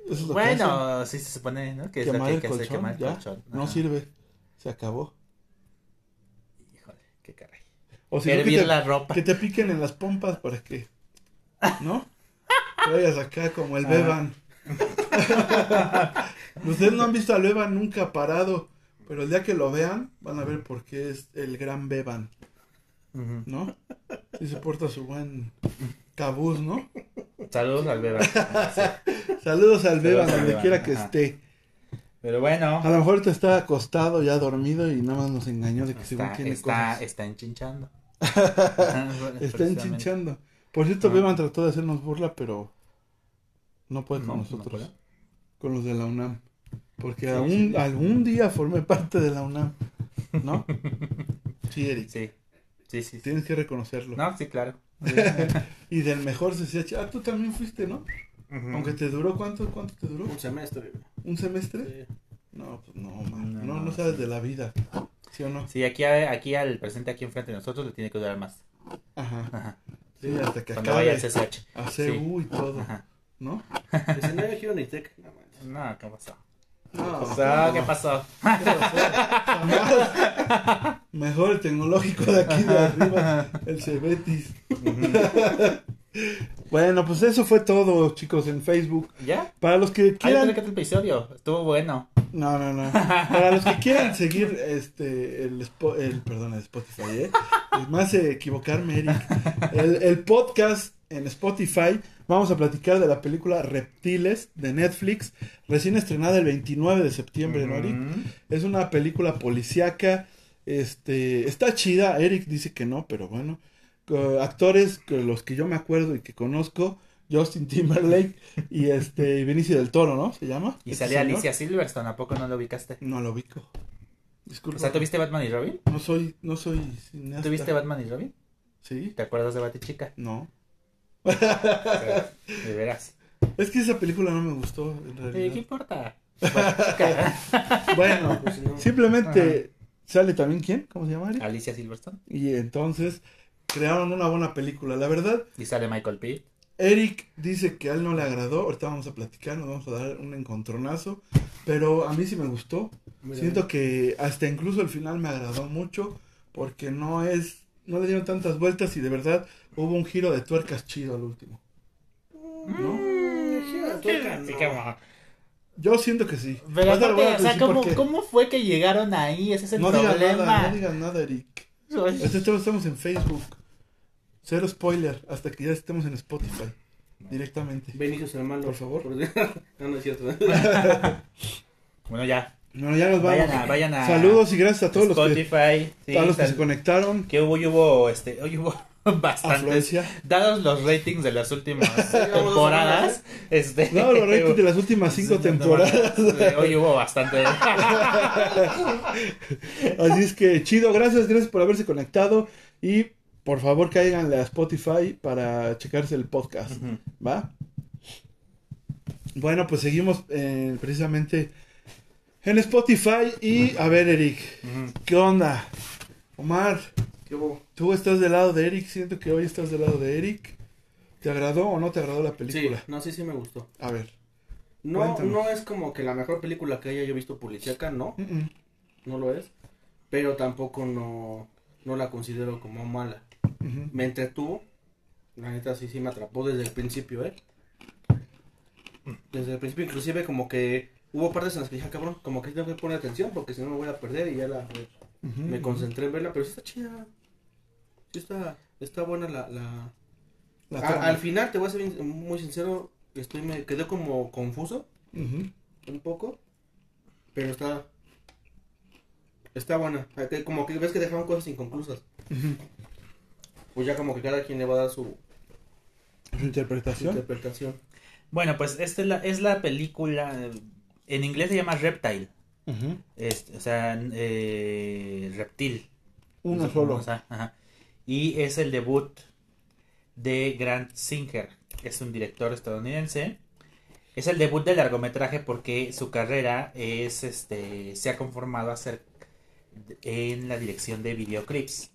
A: Eso.
B: Bueno, sí se supone, ¿no? Que es lo que hay
A: el
B: que hacer, quemar el colchón.
A: No sirve. Se acabó.
B: Híjole, qué caray.
A: O que te,
B: la ropa.
A: que te piquen en las pompas para que, ¿no? Vayas acá como el
B: Ah.
A: Beban. Ustedes no han visto al Beban nunca parado, pero el día que lo vean van a ver por qué es el gran Beban. ¿no? Si se porta su buen cabuz, ¿no?
B: Saludos al bebé.
A: Saludos al Beban,
B: al
A: donde quiera que
B: ajá.
A: esté.
B: Pero bueno,
A: A lo mejor te está acostado, ya dormido y nada más nos engañó de que según tiene
B: está,
A: cosas.
B: está enchinchando.
A: Está enchinchando. Por cierto,
B: Ah.
A: Beban trató de hacernos burla, pero no puede con
B: No, no
A: nosotros.
B: puede.
A: con los de la UNAM. Porque
B: Sí,
A: aún,
B: sí.
A: algún día formé parte de la UNAM. ¿No? Sí, Eric.
B: Sí, sí, sí. sí.
A: Tienes que reconocerlo.
B: No, sí, claro.
A: Y del mejor CCH. Ah, tú también fuiste, ¿no?
B: Ujú.
A: Aunque te duró, ¿cuánto, cuánto te duró?
C: Un semestre.
A: ¿Un semestre?
C: Sí.
A: No, pues no, man.
B: No,
A: No, no,
B: sí.
A: sabes de la vida. ¿Sí o no?
B: Sí, aquí, aquí al presente, aquí enfrente de nosotros, le tiene que durar más.
A: Ajá.
B: Ajá.
A: Sí, hasta que
B: Cuando
A: acabe.
B: vaya al CCH.
A: A
B: Sí.
A: CU y todo.
B: Ajá.
A: ¿No?
C: No hay Unitec. No,
B: ¿qué pasó?
A: No,
B: O sea, ¿qué pasó?
A: Jamás. Mejor el tecnológico de aquí de arriba, el Cebetis. bueno, pues eso fue todo, chicos, en Facebook.
B: ¿Ya?
A: Para los que quieran.
B: otro episodio. Estuvo bueno.
A: No, no, no. Para los que quieran seguir este el, Spo- el perdón, el Spotify, ¿eh? Es más eh, equivocarme, Eric. El, el podcast en Spotify. Vamos a platicar de la película Reptiles de Netflix, recién estrenada el 29 de septiembre, ¿no, Eric?
B: Ujú.
A: Es una película policíaca. Este, está chida. Eric dice que no, pero bueno. Actores que los que yo me acuerdo y que conozco, Justin Timberlake y este Benicio del Toro, ¿no? Se llama.
B: Y
A: Este
B: salía
A: señor.
B: Alicia Silverstone. ¿A poco no lo ubicaste?
A: No lo ubico. Disculpa.
B: O sea, ¿tuviste Batman y Robin?
A: No soy, no soy cineasta.
B: ¿Tuviste Batman y Robin?
A: Sí.
B: ¿Te acuerdas de Batichica?
A: No.
B: De veras.
A: Es que esa película no me gustó, en
B: Eh, ¿Qué
A: realidad.
B: importa?
A: Bueno,
C: Pues, no.
A: simplemente sale también quién, ¿cómo se llama? Eric?
B: Alicia Silverstone.
A: Y entonces crearon una buena película. La verdad,
B: Y sale Michael Pitt.
A: Eric dice que a él no le agradó. Ahorita vamos a platicar, nos vamos a dar un encontronazo. Pero a mí sí me gustó. Siento que hasta incluso el final me agradó mucho. Porque no es. No le dieron tantas vueltas y de verdad hubo un giro de tuercas chido al último. ¿No?
C: Mm, gira, tuerca, no.
B: Sí, como-
A: Yo siento que sí.
B: Pero o sea, ¿cómo. ¿cómo fue que llegaron ahí? Ese es el
A: No
B: problema.
A: nada, no digas nada, Eric. Este estamos, estamos en Facebook. Cero spoiler, hasta que ya estemos en Spotify. Directamente.
C: Benicio hermano.
A: Por favor.
C: no, no es cierto.
B: Bueno, ya.
A: Bueno, ya nos vamos.
B: Vayan a, vayan a
A: Saludos y gracias a todos los que,
B: Spotify. sí,
A: a los que se conectaron.
B: que hubo, hubo, este, hoy hubo bastantes. Dados los ratings de las últimas temporadas, este,
A: No, los ratings de las últimas cinco temporadas.
B: Hoy hubo bastante.
A: Así es que chido, gracias, gracias por haberse conectado. Y por favor caigan a Spotify para checarse el podcast. ¿Va? Bueno, pues seguimos eh, precisamente en Spotify. Y a ver, Eric. ¿qué onda? Omar. Tú estás del lado de Eric. Siento que hoy estás del lado de Eric. ¿Te agradó o no te agradó la
C: Sí,
A: película?
C: no, sí, sí me gustó.
A: A ver.
C: No, no es como que la mejor película que haya yo visto policíaca, no, no lo es. Pero tampoco no, no la considero como mala. Me entretuvo. La neta sí, sí me atrapó desde el principio, ¿eh? Desde el principio inclusive como que hubo partes en las que dije, "Ah, cabrón, como que tengo que poner atención porque si no me voy a perder y ya la... Me concentré en verla, pero sí está chida. Sí está, está buena la... la...
A: La
C: A-
A: trama.
C: al final, te voy a ser bien- muy sincero, estoy me quedé como confuso un poco, pero está... Está buena. Como que ves que dejaron cosas inconclusas. Pues ya como que cada quien le va a dar su,
A: Su
C: su
A: interpretación.
C: interpretación.
B: Bueno, pues esta es la, es la película. En inglés se llama Reptile.
A: Ujú.
B: es- o sea, eh, reptil.
A: Uno
B: No sé cómo,
A: solo.
B: ajá. Y es el debut de Grant Singer. Es un director estadounidense. Es el debut de largometraje porque su carrera es este se ha conformado a ser en la dirección de videoclips.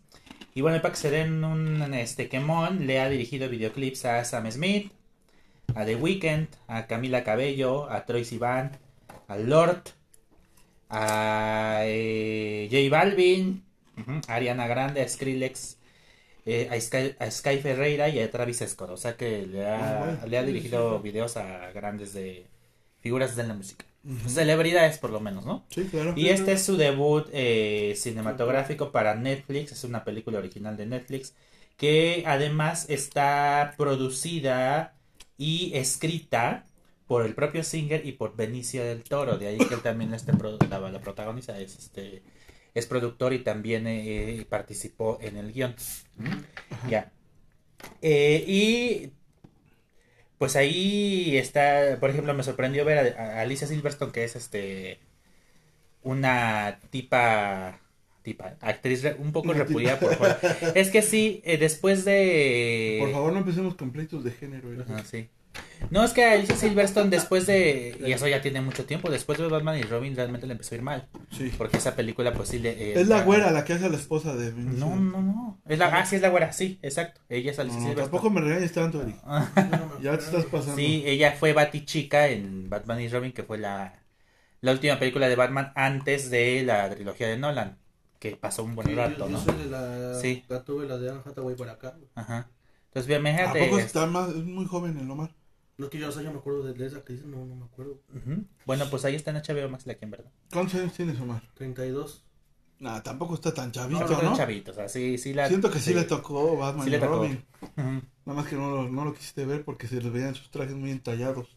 B: Y bueno, para que se den un este quemón, le ha dirigido videoclips a Sam Smith, a The Weeknd, a Camila Cabello, a Troy Sivan, a Lord, a eh, J Balvin, a Ariana Grande, a Skrillex, eh, a, Sky, a Sky Ferreira y a Travis Scott. O sea que le ha,
A: Ah,
B: le ha dirigido videos a grandes de figuras de la música. Celebridades por lo menos, ¿no?
A: Sí, claro.
B: Y este es su debut eh, cinematográfico para Netflix. Es una película original de Netflix. Que además está producida y escrita por el propio Singer y por Benicio del Toro. De ahí que él también este la, la protagoniza. Es, este, es productor y también eh, participó en el guion. Ya. Eh, y pues ahí está, por ejemplo, me sorprendió ver a, a Alicia Silverstone, que es este una tipa tipa actriz un poco repudiada por fuera. Es que sí, eh, después de
A: Por favor, no empecemos con pleitos de género. Eric.
B: Ah, sí. No, es que a Alicia Silverstone después de... Y eso ya tiene mucho tiempo. Después de Batman y Robin realmente le empezó a ir mal.
A: Sí.
B: Porque esa película pues sí le... eh,
A: Es la güera la que hace a la esposa de Vin
B: No, no, no. Es la... Ah, sí, es la güera, sí, exacto. Ella es Alicia
A: no,
B: Silverstone.
A: tampoco me regañes tanto, Ya te estás pasando.
B: Sí, ella fue Batichica en Batman y Robin, que fue la, la última película de Batman antes de la trilogía de Nolan, que pasó un buen
C: Sí,
B: rato,
C: yo,
B: ¿no?
C: yo soy de la,
B: Sí.
C: la tuve la de Anne Hathaway para acá.
B: Ajá. Entonces, bien,
A: ¿A
B: imagínate.
A: poco
B: es-
A: está más, es muy joven el Omar?
C: No es que yo, o sea, yo me acuerdo de, esa que dice, no, no me acuerdo.
B: Bueno, pues ahí está en HBO Max la quien, ¿verdad?
A: ¿Cuántos años tienes, Omar?
C: 32.
A: Nah, tampoco está tan
B: No,
A: chavito,
B: no,
A: ¿no?
B: no, chavito, o sea, sí, sí la...
A: Siento que sí, le tocó Batman
B: Sí
A: y
B: le tocó.
A: Robin. Nada más que no lo, no lo quisiste ver porque se les veían sus trajes muy entallados.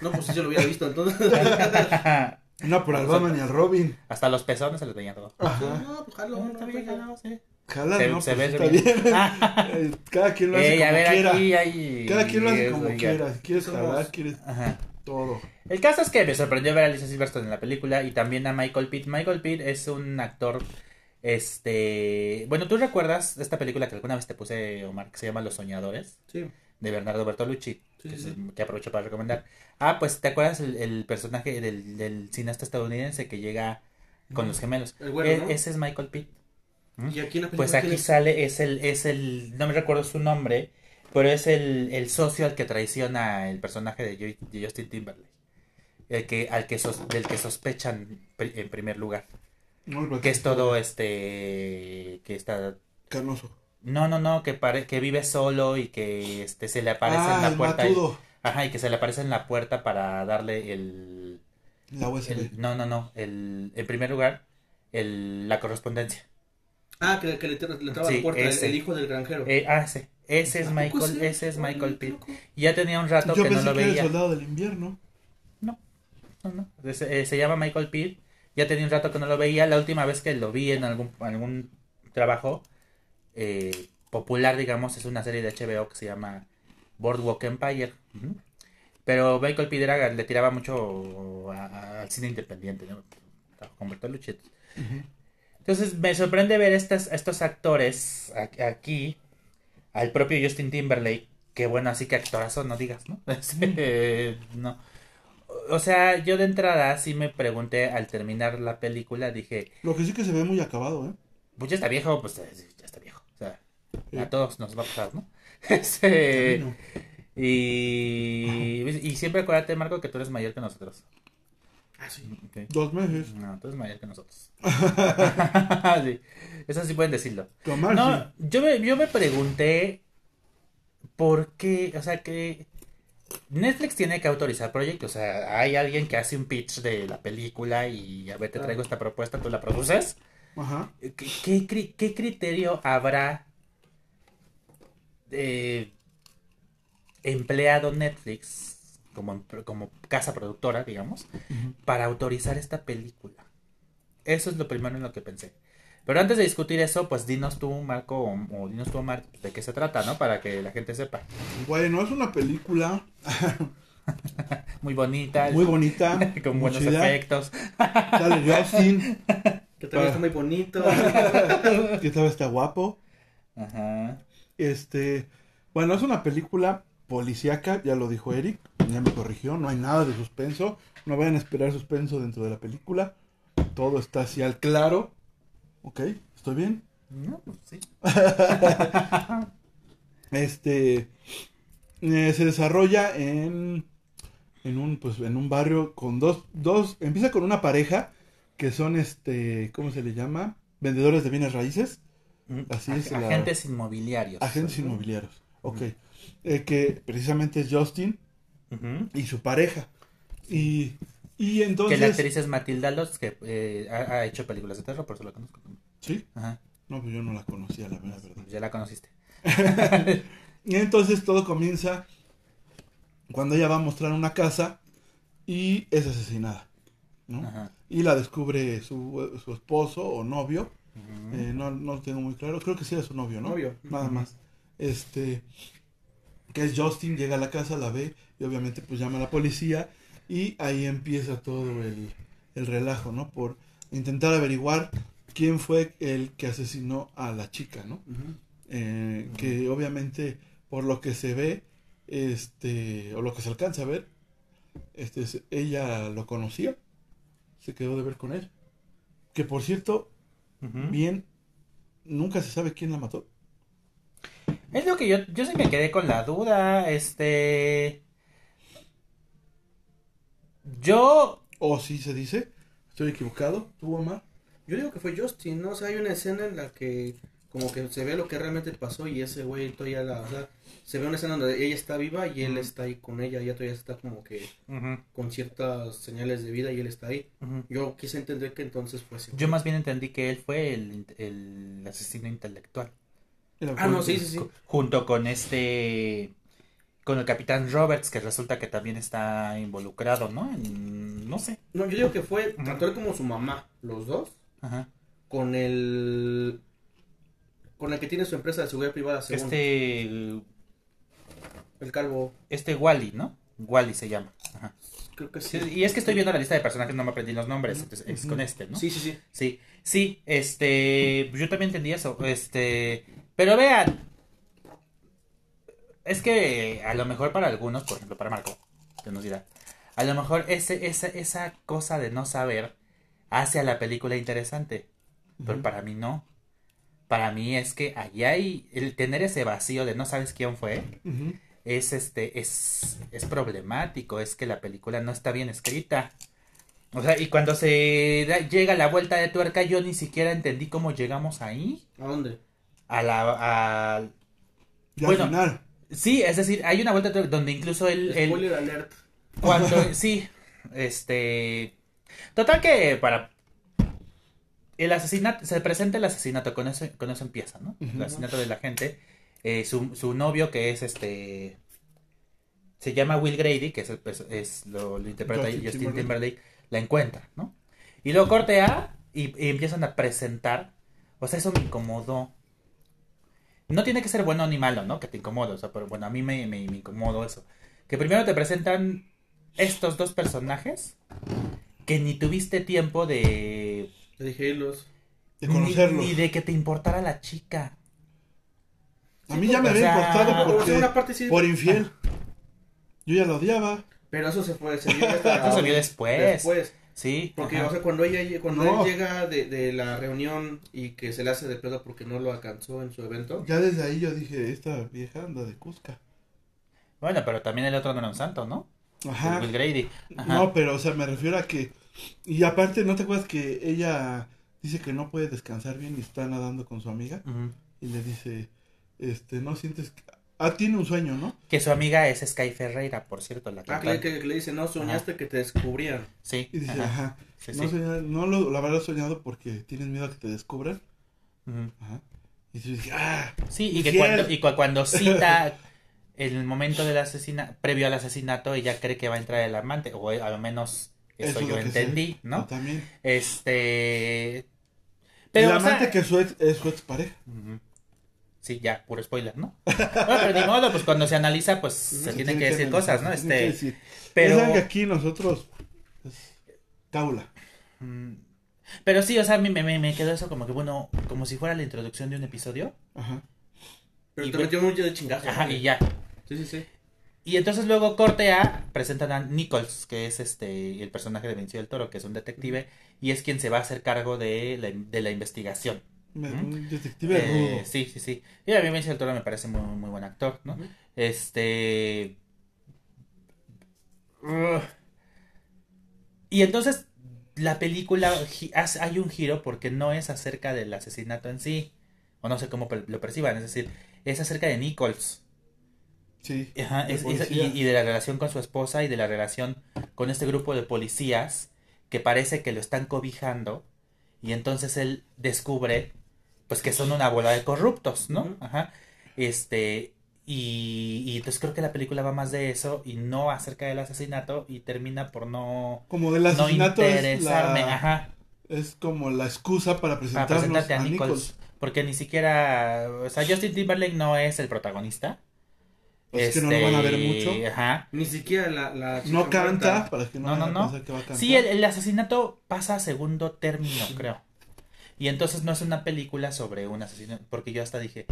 C: No, pues sí se lo hubiera visto entonces.
A: No, pero al Batman y al Robin.
B: Hasta los pezones se los veía todo.
A: Ajá.
C: no, pues jalo, no,
B: está
C: no,
B: Se-
A: no,
B: se
A: pues
B: ve
A: está
B: bien.
A: bien. Cada quien lo hace
B: Ey, a
A: como
B: ver,
A: quiera.
B: aquí hay...
A: Cada quien lo hace como
B: Oiga.
A: quiera. Quieres
C: Somos-
A: jalar, quieres
B: Ajá.
A: todo.
B: El caso es que me sorprendió ver a Alicia Silverstone en la película y también a Michael Pitt. Michael Pitt es un actor, este... Bueno, ¿tú recuerdas esta película que alguna vez te puse, Omar, que se llama Los Soñadores?
C: Sí,
B: De Bernardo Bertolucci,
C: Sí,
B: que,
C: sí,
B: que aprovecho para recomendar. Ah, pues, ¿te acuerdas el, el personaje del, del cineasta estadounidense que llega con los gemelos?
C: El güero,
B: E-
C: ¿no?
B: Ese es Michael Pitt. ¿Mm?
C: Y aquí en la película.
B: Pues
C: ¿quién
B: aquí
C: es?
B: sale, es el, es el, no me recuerdo su nombre, pero es el, el socio al que traiciona el personaje de, Ju- de Justin Timberlake. El que, al que sos- del que sospechan en primer lugar.
A: No
B: Que es todo este, que está,
A: Carnoso.
B: no, no, no, que pare, que vive solo y que este se le aparece
A: ah,
B: en la
A: el
B: puerta. y- ajá, y que se le aparece en la puerta para darle el,
A: La USB.
B: el- no, no, no, el, en primer lugar, el, la correspondencia.
C: Ah, que, que le, le entraba a
B: Sí,
C: la puerta el,
B: ese.
C: el hijo del granjero.
B: Eh, ah, ese, ese es
C: ¿A poco
B: Michael,
C: sí?
B: ese es Michael Pitt. Ya tenía un rato
A: Yo
B: que no
A: pensé
B: lo
A: que era el
B: veía.
A: soldado del invierno.
B: No, no, no. Se, eh, se llama Michael Pitt. Ya tenía un rato que no lo veía. La última vez que lo vi en algún, algún trabajo eh, popular, digamos, es una serie de HBO que se llama Boardwalk Empire. Pero Michael Pitt era- le tiraba mucho a- a- al cine independiente, ¿no? Con Bertolucci. Entonces me sorprende ver estas, estos actores aquí, al propio Justin Timberlake, que bueno, así que actorazo, no digas, ¿no? Este, no. O sea, yo de entrada sí me pregunté al terminar la película, dije,
A: Lo que sí que se ve muy acabado, ¿eh?
B: pues ya está viejo, pues eh, ya está viejo. O sea,
A: Sí.
B: a todos nos va a pasar, ¿no? Este,
A: Camino.
B: y, y siempre acuérdate, Marco, que tú eres mayor que nosotros.
C: Ah.
A: Dos meses.
B: No, tú eres mayor que nosotros. sí. Eso sí pueden decirlo. No,
A: sí.
B: yo me, yo me pregunté por qué, o sea, que Netflix tiene que autorizar proyectos. O sea, hay alguien que hace un pitch de la película y a ver, te traigo esta propuesta, tú la produces.
A: Ajá.
B: ¿Qué, qué criterio habrá eh, empleado Netflix como, como casa productora, digamos, para autorizar esta película? Eso es lo primero en lo que pensé. Pero antes de discutir eso, pues dinos tú, Marco, o, o dinos tú, Omar, de qué se trata, ¿no? Para que la gente sepa.
A: Bueno, es una película
B: Muy bonita,
A: muy bonita.
B: con buenos
A: chida.
B: efectos.
A: Sale Justin,
C: Que también
A: Ah.
C: está muy bonito.
A: que todavía está guapo.
B: Ajá.
A: Este, bueno, es una película policíaca, ya lo dijo Eric, ya me corrigió, no hay nada de suspenso, no vayan a esperar suspenso dentro de la película, todo está así al claro, ¿ok? ¿Estoy bien?
B: No, pues sí.
A: Este, eh, se desarrolla en, en un, pues, en un barrio con dos, dos, empieza con una pareja que son, este, ¿cómo se le llama? Vendedores de bienes raíces. Así es la-
B: Agentes inmobiliarios.
A: Agentes inmobiliarios. Ok. Eh, que precisamente es Justin y su pareja. Y, y
B: Que
A: entonces.
B: la actriz es Matilda Lotz, que eh, ha, ha hecho películas de terror, por eso la conozco.
A: Sí.
B: Ajá,
A: No, pues yo no la conocía, la verdad. verdad.
B: ya la conociste.
A: Y entonces todo comienza cuando ella va a mostrar una casa y es asesinada. ¿no?
B: Ajá.
A: Y la descubre su, su esposo o novio. Eh, no, no lo tengo muy claro. Creo que sí era su novio, ¿no?
C: Novio.
A: Nada
B: Ujú.
A: más. Este. Que es Justin, llega a la casa, la ve y obviamente pues llama a la policía. Y ahí empieza todo el, el relajo, ¿no? Por intentar averiguar quién fue el que asesinó a la chica, ¿no? Eh, que obviamente por lo que se ve este, o lo que se alcanza a ver, este, ella lo conocía, se quedó de ver con él. Que por cierto, bien, nunca se sabe quién la mató.
B: Es lo que yo, yo sí me quedé con la duda, este... Yo...
A: O si se dice, estoy equivocado, tú, Omar.
C: Yo digo que fue Justin, ¿no? O sea, hay una escena en la que como que se ve lo que realmente pasó y ese güey todavía la... O sea, se ve una escena donde ella está viva y él está ahí con ella, ella todavía está como que con ciertas señales de vida y él está ahí. Yo quise entender que entonces fue
B: Yo más bien entendí que él fue el, el asesino intelectual.
C: Ah, no,
A: Jorge.
C: sí, sí, sí.
B: Junto con este... Con el capitán Roberts, que resulta que también está involucrado, ¿no? En- no sé.
C: No, yo digo que fue tanto él como su mamá, los dos,
B: Ajá.
C: con el... Con el que tiene su empresa de seguridad privada, según
B: Este...
C: el calvo.
B: Este Wally, ¿no? Wally se llama. Ajá.
C: Creo que
B: Sí, y es que estoy viendo la lista de personajes, no me aprendí los nombres, entonces es con este, ¿no?
C: Sí, sí, sí.
B: Sí, sí, este, yo también entendí eso, este, pero vean, es que a lo mejor para algunos, por ejemplo para Marco, que nos dirá, a lo mejor ese, esa, esa cosa de no saber hace a la película interesante, pero para mí no. Para mí es que allá hay, el tener ese vacío de no sabes quién fue, es este es, es problemático, es que la película no está bien escrita. O sea, y cuando se da- llega la vuelta de tuerca, yo ni siquiera entendí cómo llegamos ahí.
C: ¿A dónde?
B: A la. A... Bueno,
A: al final.
B: Sí, es decir, hay una vuelta donde incluso él. él-
C: Spoiler alert.
B: cuando. sí, este. Total que para. El asesinato. Se presenta el asesinato, con eso, con eso empieza, ¿no? El asesinato de la gente. Eh, su, su novio, que es este. Se llama Will Grady, que es, el es lo, lo interpreta
A: Justin
B: Justin,
A: Timberlake.
B: Timberlake. La encuentra, ¿no? Y luego corte A y, y empiezan a presentar. O sea, eso me incomodó. No tiene que ser bueno ni malo, ¿no? Que te incomode. O sea, pero bueno, a mí me, me, me incomodó eso. Que primero te presentan estos dos personajes que ni tuviste tiempo de.
A: De
B: ni-
A: conocerlos.
B: Ni, de que te importara la chica.
A: A mí ya me
B: o
A: había
B: sea,
A: importado
C: Por
A: porque
C: una parte sí.
A: por infiel. Yo ya la odiaba.
C: Pero eso se fue, se vio hasta-
B: Eso se vio después.
C: Después.
B: Sí.
C: Porque,
B: ajá.
C: o sea, cuando ella cuando
A: No.
C: él llega de, de la reunión y que se le hace de pedo porque no lo alcanzó en su evento.
A: Ya desde ahí yo dije, esta vieja anda de Cusca.
B: Bueno, pero también el otro no era un santo, ¿no?
A: Ajá.
B: El Will Grady. Ajá.
A: No, pero o sea, me refiero a que y aparte no te acuerdas que ella dice que no puede descansar bien y está nadando con su amiga y le dice, este, no sientes. Ah, tiene un sueño, ¿no?
B: Que su amiga es Sky Ferreira, por cierto, la
C: Ah, que, que- le dice, no, soñaste que te descubrían.
B: Sí.
A: Y dice,
B: ajá.
A: ajá,
B: Sí,
A: no,
B: sí.
A: no lo, he soñado porque tienes miedo a que te descubran.
B: Ujú.
A: Ajá. Y yo dije, ah,
B: Sí, y que cuando, y cu- cuando cita el momento del asesinato, previo al asesinato, ella cree que va a entrar el amante, o a lo menos eso,
A: Eso es
B: yo
A: lo
B: entendí,
A: sé.
B: ¿no?
A: también.
B: Este...
A: el
B: o sea,
A: amante que su ex, es su ex pareja.
B: Ujú. Sí, ya, puro spoiler, ¿no? Bueno, pero ni modo, pues cuando se analiza, pues se tienen que decir cosas, ¿no?
A: tiene
B: Este,
A: decir.
B: pero...
A: Que aquí nosotros, pues, caula.
B: Mm, Pero sí, o sea, a mí me, me, me quedó eso como que, bueno, como si fuera la introducción de un episodio.
A: Ajá.
C: Pero
B: Y
C: te metió mucho de chingazo.
B: Ajá, y ya.
C: Sí, sí, sí.
B: Y entonces luego corte A, presentan a Nichols, que es este el personaje de Benicio del Toro, que es un detective, y es quien se va a hacer cargo de la, de la investigación.
A: Un detective
B: Eh,
A: rudo.
B: sí, sí, sí. Y a mí Benicio del Toro me parece muy, muy buen actor, ¿no? Este... Y entonces la película hay un giro porque no es acerca del asesinato en sí, o no sé cómo lo perciban, es decir, es acerca de Nichols.
A: Sí.
B: Ajá,
A: de
B: es- es- y,
A: policía.
B: y de la relación con su esposa y de la relación con este grupo de policías que parece que lo están cobijando y entonces él descubre pues que son una bola de corruptos, ¿no? Ajá. Este y, y entonces creo que la película va más de eso y no acerca del asesinato y termina por no
A: Como del
B: no
A: asesinato es,
B: interesarme,
A: la-
B: ajá,
A: es como la excusa para
B: para
A: presentarnos
B: presentarte a
A: a
B: Nichols,
A: Nichols.
B: porque ni siquiera, o sea, Justin Timberlake no es el protagonista.
A: Pues es que no lo van a ver
B: Este,
A: mucho.
B: Ajá.
C: Ni siquiera la, la
A: No canta, para que no,
B: No, no, no.
A: que va a cantar.
B: Sí, el, el asesinato pasa a segundo término, creo. Y entonces no es una película sobre un asesino, porque yo hasta dije,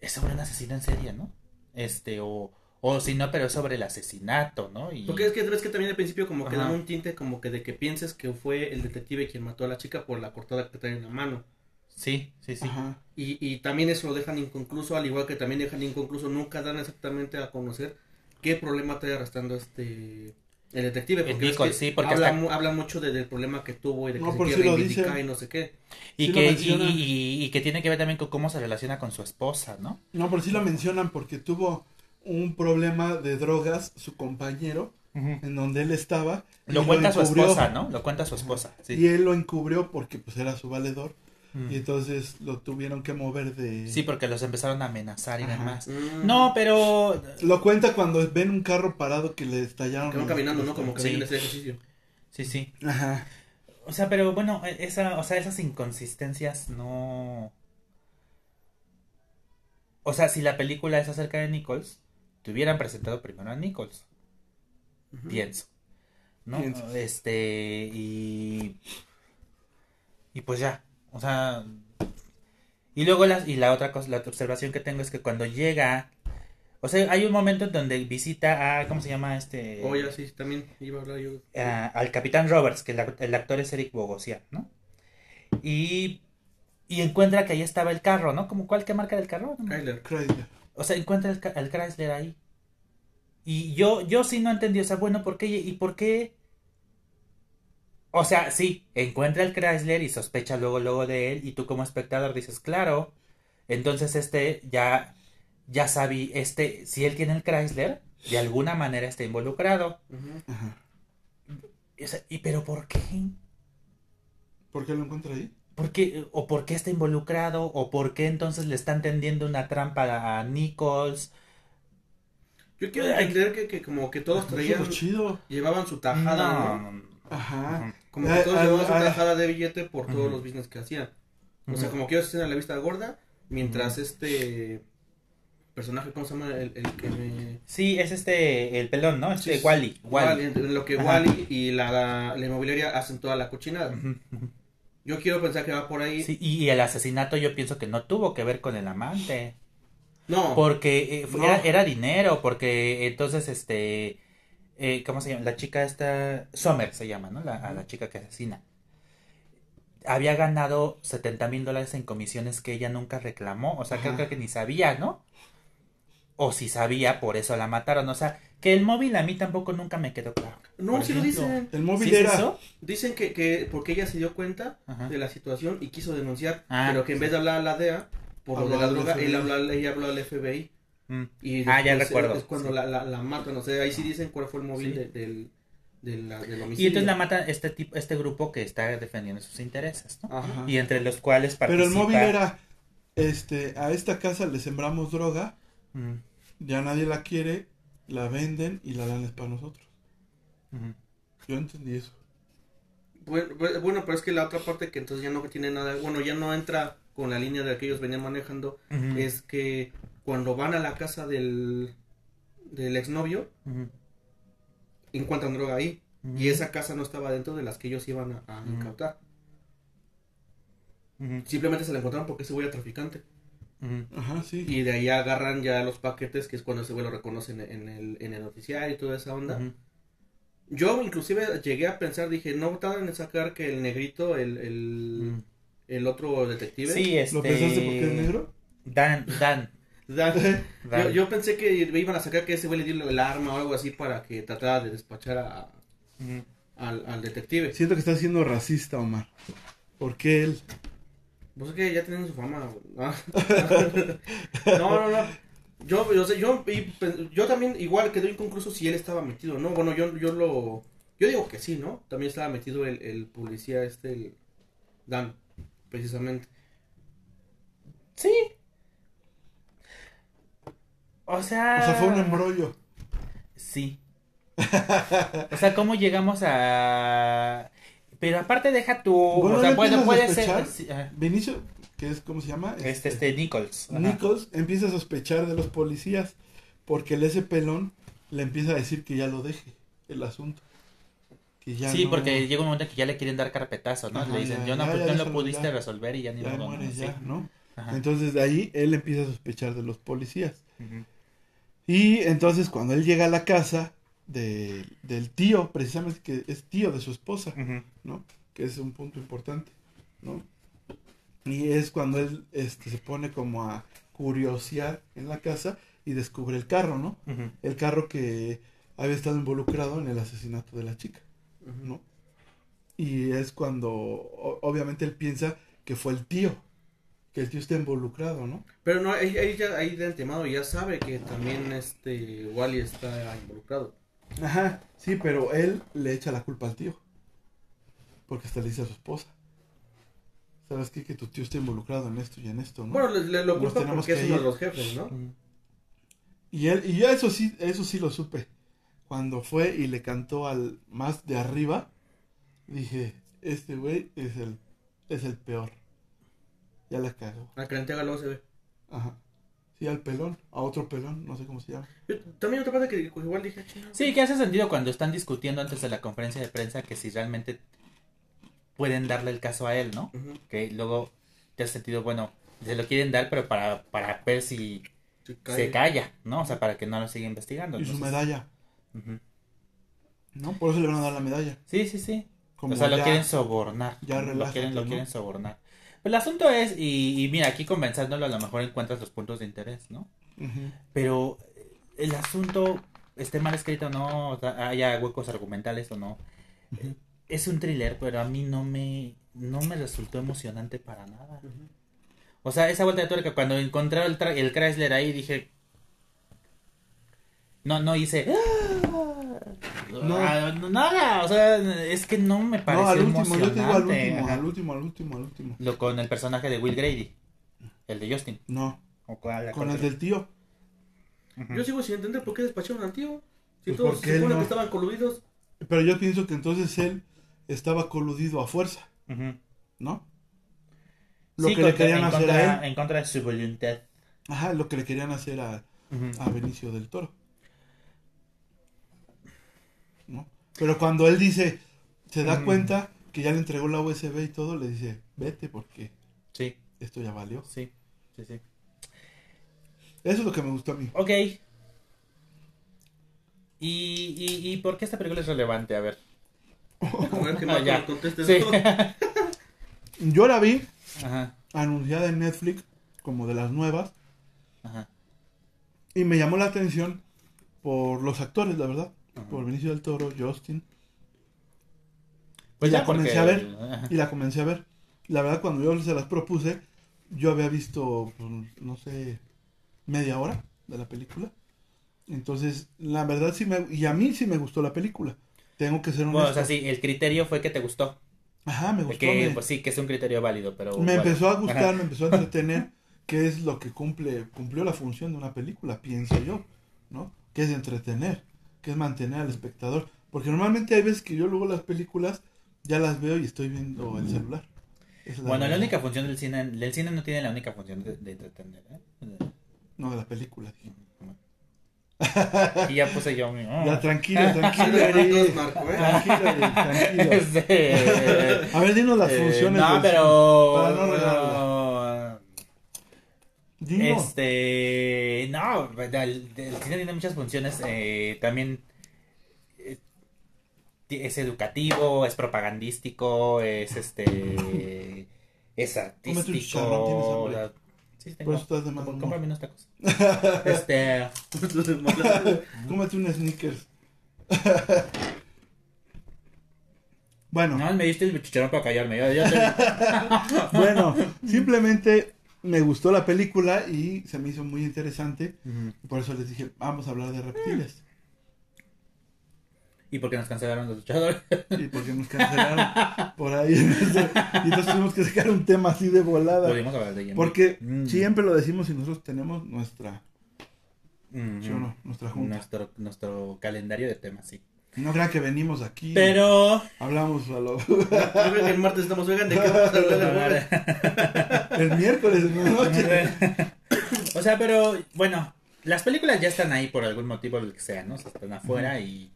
B: es sobre un asesino en serie, ¿no? Este, o, O si no, pero es sobre el asesinato, ¿no? Y...
C: Porque es que ves que también al principio como que
B: Ajá.
C: dan un tinte como que de que pienses que fue el detective quien mató a la chica por la cortada que trae en la mano.
B: Sí, sí, sí.
A: Ajá.
C: Y, y también eso lo dejan inconcluso, al igual que también dejan inconcluso, nunca dan exactamente a conocer qué problema trae arrastrando este el detective.
B: El
C: Porque,
B: Nicole,
C: que
B: sí, porque
C: habla,
B: hasta-
C: mu- habla mucho de- del problema que tuvo y de que
A: No,
C: se quiere
A: si lo
C: reivindicar y no sé qué.
B: Y
A: Sí
B: que, y,
A: mencionan.
B: y- y que tiene que ver también con cómo se relaciona con su esposa, ¿no?
A: No, por sí lo mencionan porque tuvo un problema de drogas su compañero en donde él estaba.
B: Lo cuenta su esposa, ¿no? Lo cuenta su esposa,
A: Y
B: sí.
A: él lo encubrió porque pues era su valedor
B: Mm.
A: y entonces lo tuvieron que mover de...
B: Sí, porque los empezaron a amenazar y
A: Ajá.
B: demás.
C: Mm.
B: No, pero...
A: Lo cuenta cuando ven un carro parado que le estallaron.
C: Que van
A: los-
C: caminando, ¿no? Como que
B: Sí.
C: hacer ejercicio.
B: Sí, sí.
A: Ajá.
B: O sea, pero bueno, esa, o sea, esas inconsistencias no... O sea, si la película es acerca de Nichols, te hubieran presentado primero a Nichols, pienso. ¿No?
A: Piensas.
B: Este, y... Y pues ya, o sea... Y luego la, y la otra cosa, la otra observación que tengo es que cuando llega... O sea, hay un momento en donde visita a, ¿cómo se llama este?
C: Oh, ya sí, también iba a hablar yo.
B: a- al Capitán Roberts, que el, el actor es Eric Bogosian, ¿no? Y, y encuentra que ahí estaba el carro, ¿no? Como, ¿Cuál qué marca del carro?
C: Kyler.
A: Chrysler.
B: O sea, encuentra el, el Chrysler ahí. Y yo, yo sí no entendí, o sea, bueno, ¿por qué? ¿Y por qué? O sea, sí, encuentra el Chrysler y sospecha luego, luego de él, y tú como espectador dices, claro, entonces este ya, ya sabí, este, si él tiene el Chrysler, de alguna manera está involucrado.
A: Ajá.
B: ¿y pero por qué?
A: ¿Por qué lo encuentra ahí?
B: ¿Por qué? ¿O por qué está involucrado? ¿O por qué entonces le están tendiendo una trampa a Nichols?
C: Yo quiero entender que, que como que todos traían,
A: chido.
C: llevaban su tajada, ¿no?
B: No, no, no.
A: Ajá.
C: Como que
A: Ay,
C: todos
A: ay,
C: llevaban su
A: ay.
C: tajada de billete por todos los business que hacían. O sea, como que ellos hacían la vista gorda, mientras este personaje, ¿cómo se llama? El, el que me...
B: Sí, es este, el pelón, ¿no? Este,
C: Sí,
B: Wally.
C: Wally,
B: Wally.
C: en lo que
B: Ajá.
C: Wally y la, la, la inmobiliaria hacen toda la cochinada. Yo quiero pensar que va por ahí.
B: Sí, y el asesinato yo pienso que no tuvo que ver con el amante.
C: No,
B: Porque eh, fue-
A: No.
B: era, era dinero, porque entonces, este, eh, ¿cómo se llama? La chica esta, Sommer se llama, ¿no? La, a la chica que asesina. Había ganado 70 mil dólares en comisiones que ella nunca reclamó, o sea, creo, que ni sabía, ¿no? O si sabía, por eso la mataron, o sea, que el móvil a mí tampoco nunca me quedó claro.
C: no, sí lo dicen.
A: El
B: ¿Sí
A: móvil
B: es
A: era.
B: eso?
C: Dicen que, que porque ella se dio cuenta
B: Ajá.
C: de la situación y quiso denunciar,
B: Ah,
C: pero que en
B: sí.
C: vez de hablar a la DEA por lo de la droga, él habló, ella habló al FBI.
B: Mm.
C: Y
B: Ah, ya
C: después
B: recuerdo,
C: Es cuando
B: sí.
C: la, la, la matan, o sea, ahí sí dicen cuál fue el móvil
B: Sí.
C: de- del, del, la- del homicidio.
B: Y entonces la mata este tipo, este grupo que está defendiendo sus intereses, ¿no?
C: Ajá.
B: Y entre los cuales participa...
A: Pero el móvil era, este, a esta casa le sembramos droga,
B: Mm,
A: ya nadie la quiere, la venden y la dan es para nosotros. Yo entendí eso.
C: Bueno, bu- bueno, pero es que la otra parte que entonces ya no tiene nada, bueno, ya no entra con la línea de que ellos venían manejando, es que cuando van a la casa del, del exnovio, encuentran droga ahí. Y esa casa no estaba dentro de las que ellos iban a, a incautar. Simplemente se la encontraron porque ese güey era traficante.
A: Ajá, sí.
C: Y de ahí agarran ya los paquetes, que es cuando ese güey lo reconocen en el, en el noticiario y toda esa onda. Yo inclusive llegué a pensar, dije, no tardan en sacar que el negrito, el, el, el otro detective.
B: Sí, este...
A: ¿Lo pensaste porque es negro?
B: Dan, Dan.
C: Yo, yo pensé que iban a sacar que ese güey le dio el arma o algo así para que tratara de despachar a- al, al detective.
A: Siento que está siendo racista, Omar. ¿Por qué él?
C: Pues es que ya tienen su fama. No, no, no. Yo, yo, sé- yo, y, pues, yo también igual quedó inconcluso si él estaba metido, ¿no? Bueno, yo, yo lo... Yo digo que sí, ¿no? También estaba metido el, el policía este, el Dan, precisamente.
B: Sí. O sea...
A: O sea, fue un embrollo.
B: Sí. O sea, ¿cómo llegamos a...? Pero aparte deja tu...
A: Bueno,
B: o sea,
A: ¿no
B: puede ser... sí, ajá.
A: Vinicio, que es, ¿cómo se llama?
B: Este, este, Nichols. Ajá.
A: Nichols empieza a sospechar de los policías porque el ese pelón le empieza a decir que ya lo deje el asunto. Que ya
B: sí,
A: no-
B: porque llega un momento que ya le quieren dar carpetazo, ¿no?
A: Ajá,
B: le dicen,
A: ya,
B: yo no,
A: ya,
B: pues,
A: ya,
B: no lo pudiste resolver y ya ni ¿no?
A: mueres
B: Sí.
A: ya, ¿no?
B: Ajá.
A: Entonces de ahí él empieza a sospechar de los policías.
B: Ujú.
A: Y entonces cuando él llega a la casa de- del tío, precisamente que es tío de su esposa. ¿no? Que es un punto importante, ¿no? Y es cuando él este, se pone como a curiosear en la casa y descubre el carro, ¿no? El carro que había estado involucrado en el asesinato de la chica, ¿no? Y es cuando obviamente él piensa que fue el tío, que el tío está involucrado, ¿no?
C: Pero no, ahí, ahí ya, ahí de antemano ya sabe que también este Wally está involucrado.
A: Ajá, sí, pero él le echa la culpa al tío. Porque hasta le dice a su esposa. ¿Sabes qué? Que tu tío está involucrado en esto y en esto, ¿no?
C: Bueno, le, le lo culpa porque es uno de los jefes, ¿no?
A: Y él, y yo eso sí, eso sí lo supe. Cuando fue y le cantó al más de arriba, dije, este güey es el, es el peor. Ya la cagó.
C: A entrega luego se ve.
A: Ajá. Sí, al pelón, a otro pelón, no sé cómo se llama.
C: Yo- también otra parte que pues, igual dije.
B: Sí, que hace sentido cuando están discutiendo antes de la conferencia de prensa que si realmente pueden darle el caso a él, ¿no? Que luego te hace sentido, bueno, se lo quieren dar, pero para, para ver si
C: Se
B: se calla, ¿no? O sea, para que no lo siga investigando.
A: Y su
B: entonces-
A: medalla,
B: Ujú.
A: ¿no? Por eso le van a dar la medalla.
B: Sí, sí, sí.
A: Como
B: o sea, lo quieren sobornar.
A: ya
B: lo
A: relájate,
B: quieren, lo quieren sobornar. Pero el asunto es, y, y mira, aquí convenzándolo a lo mejor encuentras los puntos de interés, ¿no? Pero el asunto, esté mal escrito o no, o sea, haya huecos argumentales o no, eh, es un thriller, pero a mí no me, no me resultó emocionante para nada. O sea, esa vuelta de tuerca, cuando encontré el, el Chrysler ahí, dije... No, no hice... Ah, no, nada, o sea, es que no me pareció
A: No, al último, yo te digo al
B: emocionante.
A: último, al último, al último, al último.
B: Lo con el personaje de Will Grady, el de Justin.
A: No,
B: ¿O cuál?
A: con el del tío.
C: Yo sigo sin entender por qué despacharon al tío. Si
A: Pues
C: todos se supone
A: no-
C: que estaban coludidos.
A: Pero yo pienso que entonces él estaba coludido a fuerza. ¿no? Lo
B: Sí,
A: que le querían
B: en
A: hacer
B: contra,
A: a él.
B: En contra de su voluntad.
A: Ajá, lo que le querían hacer a,
B: Ujú.
A: a Benicio del Toro. ¿No? Pero cuando él dice, se da
B: Mm.
A: cuenta que ya le entregó la USB y todo, le dice, vete porque
B: Sí,
A: esto ya valió.
B: sí, sí, sí.
A: Eso es lo que me gustó a mí.
B: Ok. ¿Y, y, y por qué esta película es relevante? A ver.
C: A ver qué
B: Ah, ya. Sí.
A: Yo la vi
B: Ajá,
A: anunciada en Netflix como de las nuevas
B: ajá.
A: y me llamó la atención por los actores, la verdad.
B: Ajá.
A: Por Benicio del Toro, Justin.
B: Pues
A: y la
B: porque-
A: comencé a ver. Y la comencé a ver. La verdad, cuando yo se las propuse, yo había visto, pues, no sé, media hora de la película. Entonces, la verdad sí me... Y a mí sí me gustó la película. Tengo que ser honesto.
B: Bueno, o sea, sí, el criterio fue que te gustó.
A: Ajá, me gustó.
B: Que,
A: me
B: pues sí, que es un criterio válido, pero...
A: me
B: bueno.
A: empezó a gustar,
B: Ajá.
A: me empezó a entretener, que es lo que cumple, cumplió la función de una película, pienso yo, ¿no? Que es entretener, que es mantener al espectador. Porque normalmente hay veces que yo luego las películas ya las veo y estoy viendo el celular. Es
B: Bueno, la única función del cine... El cine no tiene la única función de, de entretener, ¿eh?
A: No, de la película. dije.
B: Y ya puse yo mi...
A: Ya, tranquilo,
C: Sí,
A: tranquilo,
C: Marco, ¿eh?
A: Tranquilo, tranquilo.
B: Este,
A: A ver, dinos las
B: eh,
A: funciones.
B: no,
A: del
B: pero...
A: Para no regarla.
B: Este, no, el, el cine tiene muchas funciones. eh, también eh, es educativo, es propagandístico, es este, es
A: Cómete un chicharrón, ¿tienes
B: artístico. la- sí, tengo. Cómprame unos tacos. Este,
A: Cómete un sneakers. bueno,
B: no me diste el chicharrón para callarme. Yo, yo te-
A: bueno, simplemente me gustó la película y se me hizo muy interesante. y Por eso les dije, vamos a hablar de reptiles.
B: ¿Y por qué nos cancelaron los luchadores?
A: Y porque nos cancelaron por ahí. Y entonces tuvimos que sacar un tema así de volada.
B: Volvimos a hablar de Jimmy.
A: Porque
B: Mm.
A: siempre lo decimos y nosotros tenemos nuestra,
B: Mm,
A: ¿sí o no? Nuestra junta.
B: nuestro, nuestro calendario de temas, sí.
A: No crean que venimos aquí.
B: Pero
A: Hablamos a lo...
C: Yo creo que el martes estamos, oigan, ¿de qué vamos a hablar el
A: miércoles en la noche.
B: o sea, pero bueno, las películas ya están ahí por algún motivo, el que sea, ¿no? O sea, están afuera y,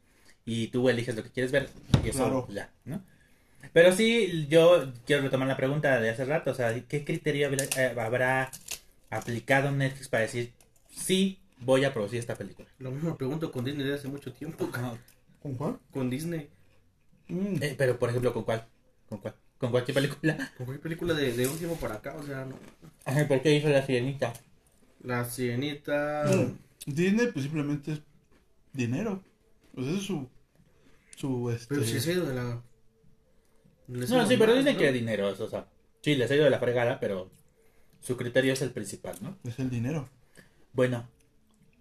B: y tú eliges lo que quieres ver y eso
A: Claro.
B: ya, ¿no? Pero sí, yo quiero retomar la pregunta de hace rato, o sea, ¿qué criterio habrá, eh, habrá aplicado Netflix para decir sí, voy a producir esta película.
C: Lo mismo pregunto con Disney desde hace mucho tiempo.
A: ¿Con cuál?
C: Con Disney.
A: Mm,
B: Eh, pero, por ejemplo, ¿con cuál? ¿Con cuál? ¿Con cualquier película?
C: ¿Con qué película de, de un tiempo para acá? O sea, no.
B: Ajá, ¿Por qué hizo La Sirenita?
C: La Sirenita.
A: mm. Disney pues simplemente es dinero. Pues ese es su... Su, este...
C: Pero si se ha ido de la. les
B: No, sí, pero dicen
C: ¿no?
B: que dinero, o sea, sí, les ha ido de la fregada, pero su criterio es el principal, ¿no?
A: Es el dinero.
B: Bueno,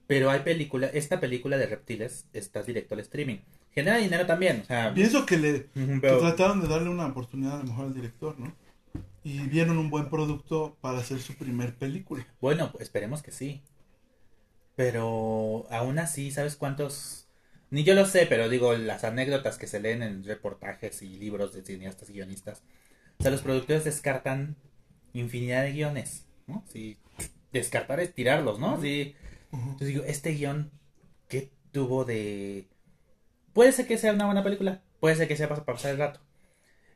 B: pero hay película, esta película de reptiles está directo al streaming. Genera dinero también, o sea,
A: Pienso que le... que trataron de darle una oportunidad a lo mejor al director, ¿no? Y vieron un buen producto para hacer su primer película.
B: bueno, esperemos que sí. Pero aún así, ¿sabes cuántos? Ni yo lo sé, pero digo, las anécdotas que se leen en reportajes y libros de cineastas y guionistas. O sea, los productores descartan infinidad de guiones, ¿no? Sí, descartar es tirarlos, ¿no? Sí. Entonces digo, este guion, ¿qué tuvo de...? Puede ser que sea una buena película, puede ser que sea para pasar el rato.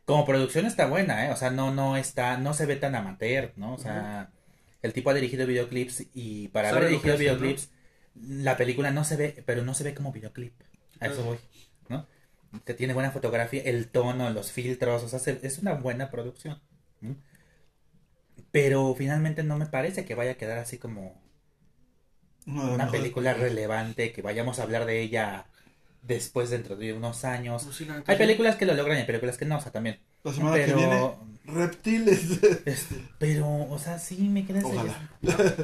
B: Como producción está buena, ¿eh? O sea, no, no está, no se ve tan amateur, ¿no? O sea, el tipo ha dirigido videoclips y para haber
C: que
B: dirigido videoclips, la película no se ve, pero no se ve como videoclip. A eso voy, ¿no? Que tiene buena fotografía, el tono, los filtros, o sea, se- es una buena producción. ¿no? Pero finalmente no me parece que vaya a quedar así como
A: Una,
B: película relevante que vayamos a hablar de ella después dentro de unos años.
C: Pues sí, la
B: Hay
C: sí.
B: películas que lo logran y hay películas que no, o sea, también.
A: La semana que
B: Pero,
A: viene, reptiles.
B: este, pero, o sea, sí me quedé.
A: Ojalá.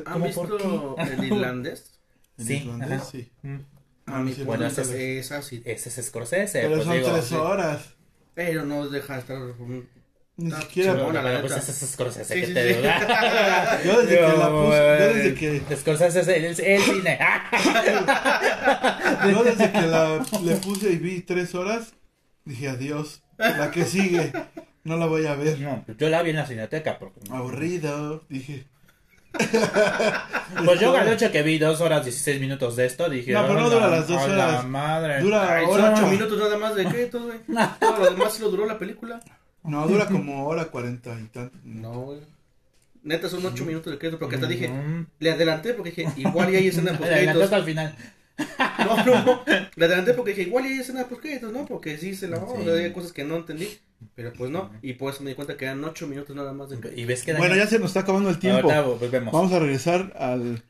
C: ¿Han
B: ¿Cómo
C: visto el irlandés?
A: En
B: Sí,
A: islandés,
B: ajá.
A: sí.
B: Mm.
C: A mí,
A: sí,
B: bueno, ese
C: es, así.
B: Ese es Scorsese,
A: Pero
B: pues
A: son
B: digo.
A: tres
B: sí.
A: horas.
C: Pero no deja de estar.
A: Ni
C: Ah,
A: siquiera.
C: la
B: pero pues ese es Scorsese,
C: Sí,
B: que
C: sí,
B: te
C: sí.
B: diga.
A: Yo desde que la puse, yo desde que,
B: Scorsese es el, el cine.
A: yo desde que la, le puse y vi tres horas, dije adiós. La que sigue, no la voy a ver.
B: No, pues yo la vi en la cineteca. Porque...
A: Aburrido, dije.
B: Pues yo, Galoche, que vi dos horas 16 minutos de esto, dije.
A: No, pero no
B: "A
A: dura
B: la-
A: las dos horas.
B: madre.
A: Dura
C: Ay, son
A: hora.
C: ocho minutos nada más de créditos, güey. Todo lo demás sí lo duró la película.
A: No, dura como hora cuarenta y tanto.
C: No, güey. Neta son ocho minutos de crédito porque te dije,
B: Mm.
C: le adelanté porque dije, igual y hay escena post
B: Le adelantaste
C: créditos.
B: al final.
C: No, no, no. Le adelanté porque dije, igual y hay escena post créditos, ¿no? Porque sí se la vamos,
B: Sí.
C: hay cosas que no entendí. Pero pues no. Y por eso me di cuenta que eran ocho minutos nada más de crédito.
B: Y ves que
A: Bueno, ya se nos está acabando el tiempo.
B: Volvemos.
A: Vamos a regresar al.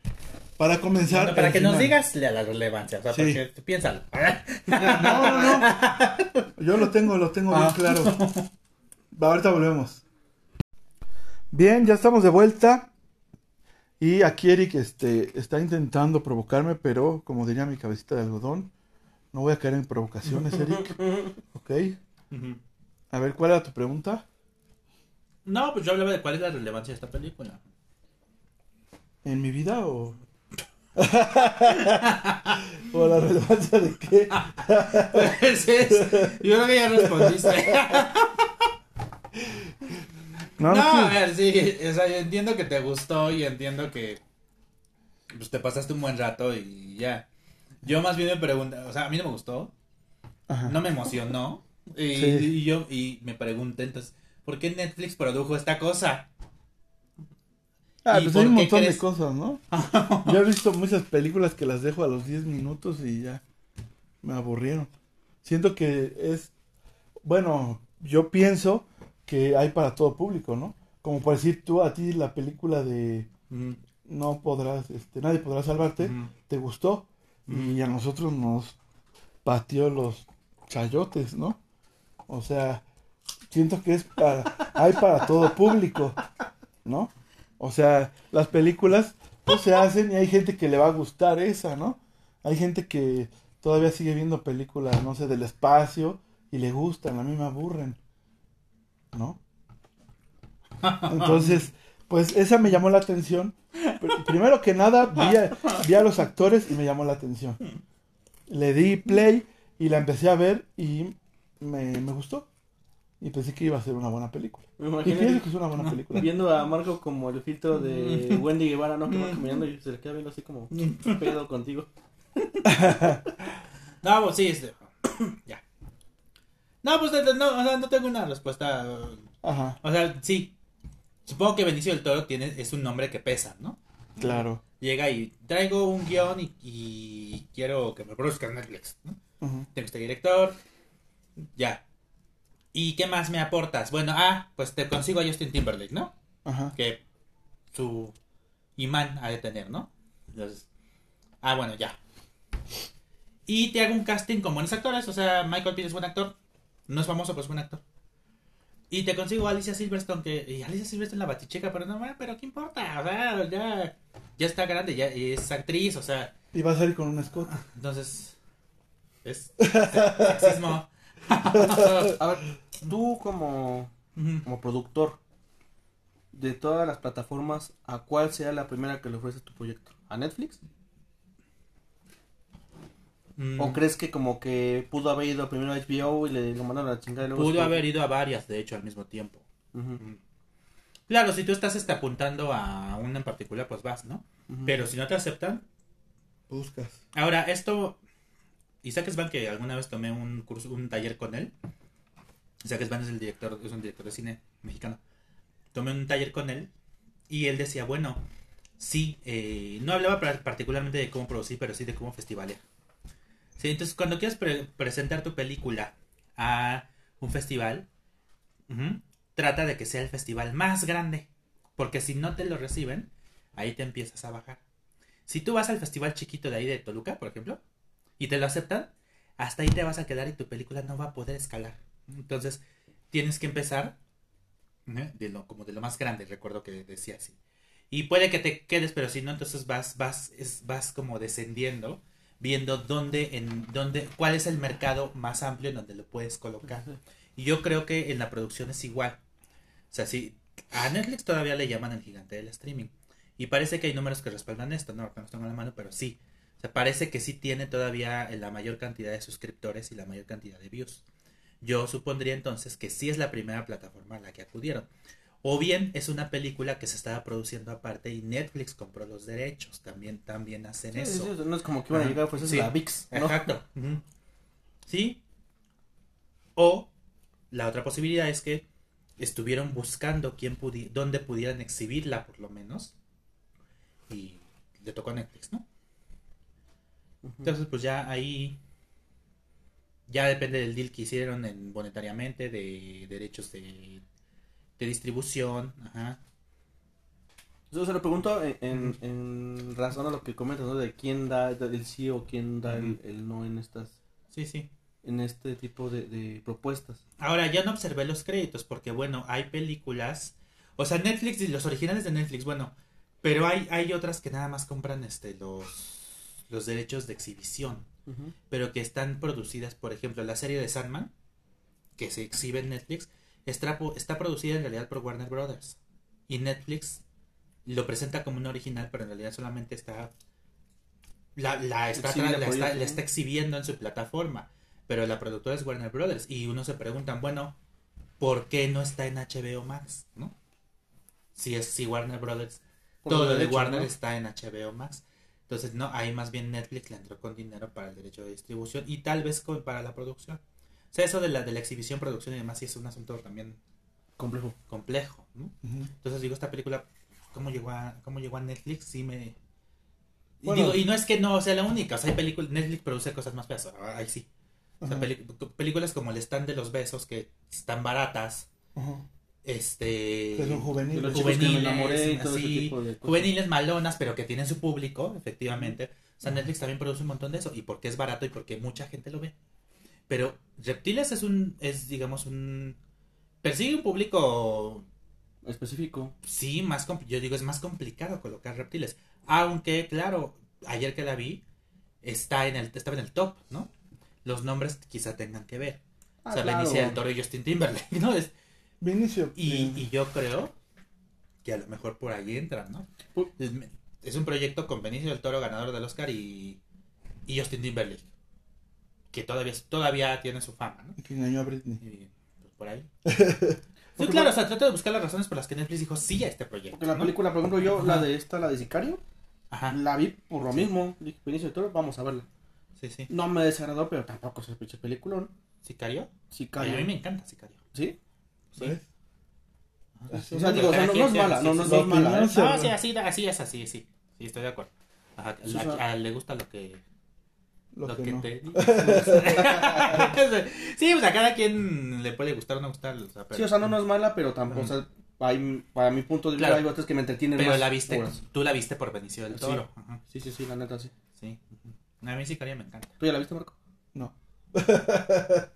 A: Para comenzar.
B: Bueno, para
A: el
B: que nos
A: final.
B: digas la, la relevancia, o sea,
A: Sí.
B: porque piénsalo.
A: No, no, no. Yo lo tengo, lo tengo bien
B: Ah.
A: claro. Va, ahorita volvemos. Bien, ya estamos de vuelta. Y aquí Eric este, está intentando provocarme, pero como diría mi cabecita de algodón, no voy a caer en provocaciones, Eric. ¿Ok? A ver, ¿cuál era tu pregunta?
B: No, pues yo hablaba de cuál es la relevancia de esta película.
A: ¿En mi vida o.? ¿O la relevancia de qué?
B: Pues es- yo creo que ya respondiste.
A: No,
B: a ver, sí, o sea, yo entiendo que te gustó y entiendo que pues te pasaste un buen rato y ya. Yo más bien me pregunto, o sea, a mí no me gustó,
A: Ajá.
B: no me emocionó y,
A: Sí.
B: y yo y me pregunté entonces, ¿por qué Netflix produjo esta cosa?
A: Ah,
B: ¿Y
A: pues hay un montón
B: crees?
A: de cosas, ¿no? Yo he visto muchas películas que las dejo a los 10 minutos y ya me aburrieron. Siento que es, bueno, yo pienso que hay para todo público, ¿no? Como por decir tú a ti la película de
B: Mm,
A: no podrás, este, nadie podrá salvarte,
B: mm.
A: te gustó y a nosotros nos pateó los chayotes, ¿no? O sea, siento que es para, hay para todo público, ¿no? O sea, las películas pues se hacen y hay gente que le va a gustar esa, ¿no? Hay gente que todavía sigue viendo películas, no sé, del espacio y le gustan, a mí me aburren, ¿no? Entonces, pues esa me llamó la atención. Pr- Primero que nada, vi a, vi a los actores y me llamó la atención. Le di play y la empecé a ver y me, me gustó. Y pensé que iba a ser una buena película.
C: Me
A: Y
C: imagino
A: pienso que es una buena película.
C: viendo a Marco como el filtro de Wendy Guevara, ¿no? Que va caminando y se le queda viendo así como, ¿qué pedo contigo?
B: No, pues sí, este, ya. No, pues no, o sea, no tengo una respuesta.
A: Ajá,
B: O sea, sí. Supongo que Benicio del Toro tiene, es un nombre que pesa, ¿no?
A: claro.
B: Llega y traigo un guion y, y quiero que me produzca Netflix. Tengo este director. Ya. ¿Y qué más me aportas? Bueno, ah, pues te consigo a Justin Timberlake, ¿no?
A: Ajá.
B: Que su imán ha de tener, ¿no? Entonces, ah, bueno, ya. Y te hago un casting con buenos actores, o sea, Michael Pires es buen actor. No es famoso, pero es buen actor. Y te consigo a Alicia Silverstone, que. Y Alicia Silverstone la baticheca, pero no, pero ¿qué importa? O sea, ya, ya está grande, ya es actriz, o sea,
A: Y va a salir con un escote.
B: entonces. Es sexismo.
C: A ver, tú como, como productor de todas las plataformas, ¿a cuál sea la primera que le ofreces tu proyecto? ¿A Netflix?
B: Mm,
C: ¿O crees que como que pudo haber ido primero a HBO y le lo mandaron a la chingada y luego...
B: Pudo
C: después-
B: haber ido a varias, de hecho, al mismo tiempo.
C: Ujú,
B: Claro, si tú estás este, apuntando a una en particular, pues vas, ¿no? Pero si no te aceptan.
A: Buscas.
B: Ahora, esto. Isaac Svan, que alguna vez tomé un curso, un taller con él. Isaac Svan es el director, es un director de cine mexicano. Tomé un taller con él y él decía, bueno, sí, eh, no hablaba particularmente de cómo producir, pero sí de cómo festivalear. Sí, entonces cuando quieres pre- presentar tu película a un festival, trata de que sea el festival más grande, porque si no te lo reciben, ahí te empiezas a bajar. Si tú vas al festival chiquito de ahí de Toluca, por ejemplo, y te lo aceptan, hasta ahí te vas a quedar y tu película no va a poder escalar. Entonces, tienes que empezar ¿eh? de lo, como de lo más grande, recuerdo que decía así. Y puede que te quedes, pero si no, entonces vas, vas, es- vas como descendiendo, viendo dónde, en dónde, cuál es el mercado más amplio en donde lo puedes colocar. Y yo creo que en la producción es igual. O sea, si a Netflix todavía le llaman el gigante del streaming. Y parece que hay números que respaldan esto, no, no los tengo en la mano, pero sí. O sea, parece que sí tiene todavía la mayor cantidad de suscriptores y la mayor cantidad de views. Yo supondría entonces que sí es la primera plataforma a la que acudieron. O bien es una película que se estaba produciendo aparte y Netflix compró los derechos. También, también hacen
C: Sí,
B: eso.
C: no es como que iban a llegar a ofrecerse
B: Sí.
C: la VIX, ¿no?
B: Exacto. Sí. O la otra posibilidad es que estuvieron buscando quién pudi dónde pudieran exhibirla por lo menos. Y le tocó a Netflix, ¿no? Entonces, pues ya ahí. Ya depende del deal que hicieron en monetariamente, de derechos de, de distribución. Ajá.
C: Yo se lo pregunto en, en, en razón a lo que comentas, ¿no? De quién da el sí o quién da el, el no en estas
B: Sí, sí.
C: en este tipo de, de propuestas.
B: Ahora, ya no observé los créditos porque, bueno, hay películas. O sea, Netflix y los originales de Netflix, bueno. Pero hay, hay otras que nada más compran este los, los derechos de exhibición.
C: Ujú.
B: Pero que están producidas, por ejemplo, la serie de Sandman, que se exhibe en Netflix, está, está producida en realidad por Warner Brothers. Y Netflix lo presenta como un original, pero en realidad solamente está. La, la está,
C: la
B: la está, está exhibiendo en su plataforma. Pero la productora es Warner Brothers. Y uno se preguntan, bueno, ¿por qué no está en HBO Max? ¿No? Si es si Warner Brothers
C: Por
B: todo lo de Warner
C: ¿no?
B: está en HBO Max. Entonces, no, ahí más bien Netflix le entró con dinero para el derecho de distribución y tal vez con, para la producción. O sea, eso de la, de la exhibición, producción y demás, sí es un asunto también
C: Complejo.
B: complejo. Entonces, digo, esta película, ¿cómo llegó a, cómo llegó a Netflix? Sí me.
A: Bueno.
B: digo, y no es que no sea la única, o sea, hay películas, Netflix produce cosas más feas, ah, ahí sí. O sea, películas como El stand de los besos, que están baratas,
A: Ajá.
B: este...
A: Que son juveniles.
C: los
B: juveniles, así, juveniles malonas, pero que tienen su público, efectivamente. O sea, Netflix también produce un montón de eso, y porque es barato y porque mucha gente lo ve. Pero Reptiles es un, es digamos un, persigue un público,
C: Específico.
B: sí, más, yo digo, es más complicado colocar Reptiles. Aunque, claro, ayer que la vi, está en el, estaba en el top, ¿no? Los nombres quizá tengan que ver.
C: Ah,
B: o sea,
C: claro.
B: Benicio del Toro y Justin Timberlake, ¿no? Es,
A: Vinicio.
B: y, y yo creo que a lo mejor por ahí entran, ¿no? Es un proyecto con Benicio del Toro, ganador del Oscar, y, y Justin Timberlake. Que todavía, todavía tiene su fama, ¿no?
A: que engañó a Britney.
B: Y, pues, por ahí. Sí, claro, o sea, trato de buscar las razones por las que Netflix dijo sí a este proyecto.
C: Porque la
B: ¿no?
C: película, por ejemplo, yo,
B: Ajá.
C: la de esta, la de Sicario,
B: Ajá,
C: la vi por lo mismo. Dije, Benicio del Toro, vamos a verla.
B: sí, sí.
C: No me desagradó, pero tampoco es el pinche peliculón.
B: ¿Sicario? Ay,
C: Sicario.
B: a mí me encanta Sicario.
C: ¿Sí?
B: Sí.
A: Sí,
C: O sea, digo, o sea, no, no es mala, no, no, no es mala,
B: No, sí, así, así es, así, sí. Sí, estoy de acuerdo. Ajá, a- le gusta lo que,
A: Lo,
B: lo
A: que,
B: que
A: no.
B: te Sí, pues a cada quien le puede gustar o no gustar. O sea, pero,
C: Sí, o sea, no, no es mala, pero tampoco, o sea, hay- para mi punto de vista
B: Claro.
C: hay otras que me entretienen
B: pero
C: más.
B: la viste,
C: horas.
B: tú la viste por Benicio del
C: Sí.
B: Toro. Ajá,
C: Sí, sí, sí, la neta, sí.
B: sí. A mí Sicario me encanta.
C: ¿Tú ya la viste, Marco?
A: No.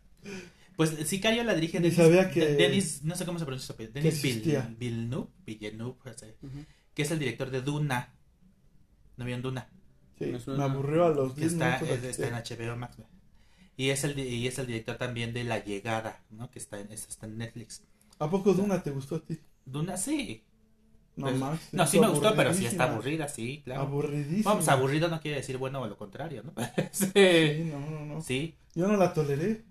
B: Pues Sicario la dirige
A: Ni
B: Denis,
A: sabía que-
B: De- Denis, no sé cómo se pronuncia su apellido, Denis. Villeneuve, Villeneuve, que es el director de Duna. ¿No vieron Duna?
A: Sí,
C: Me
A: aburrió a los
B: Que
A: 10
B: está,
A: minutos.
B: es- está en HBO Max. güey. Y es, el, y es el director también de La Llegada, ¿no? Que está en, está en Netflix.
A: ¿A poco Duna te gustó a ti?
B: Duna, sí.
A: No,
B: Pues,
A: Max.
B: no, sí me gustó, pero sí está aburrida, sí, claro.
A: Aburridísima.
B: Vamos, aburrido no quiere decir bueno o lo contrario, ¿no?
A: Sí,
B: sí.
A: no, no, no.
B: Sí.
A: Yo no la toleré.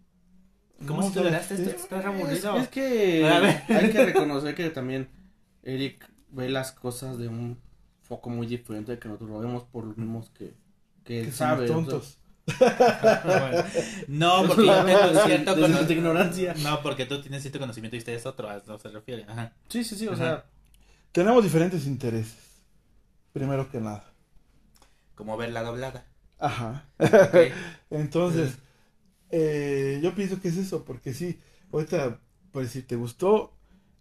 B: ¿Cómo
A: No,
B: si toleraste
A: ¿sabes
B: esto? Estás aburrido.
C: Es, es que hay que reconocer que también Eric ve las cosas de un foco muy diferente que nosotros lo vemos por lo mismos que, que él
A: Que
C: sabe.
A: somos
C: o sea,
A: tontos.
B: Bueno, no, porque yo tengo cierto conocimiento.
C: ignorancia.
B: No, porque tú tienes cierto conocimiento y ustedes otro, a eso se refiere. Ajá.
C: Sí, sí, sí, o
B: Ajá.
C: sea,
A: Tenemos diferentes intereses. Primero que nada.
B: Como ver la doblada.
A: Ajá. Entonces, eh, yo pienso que es eso, porque sí, ahorita, pues si te gustó,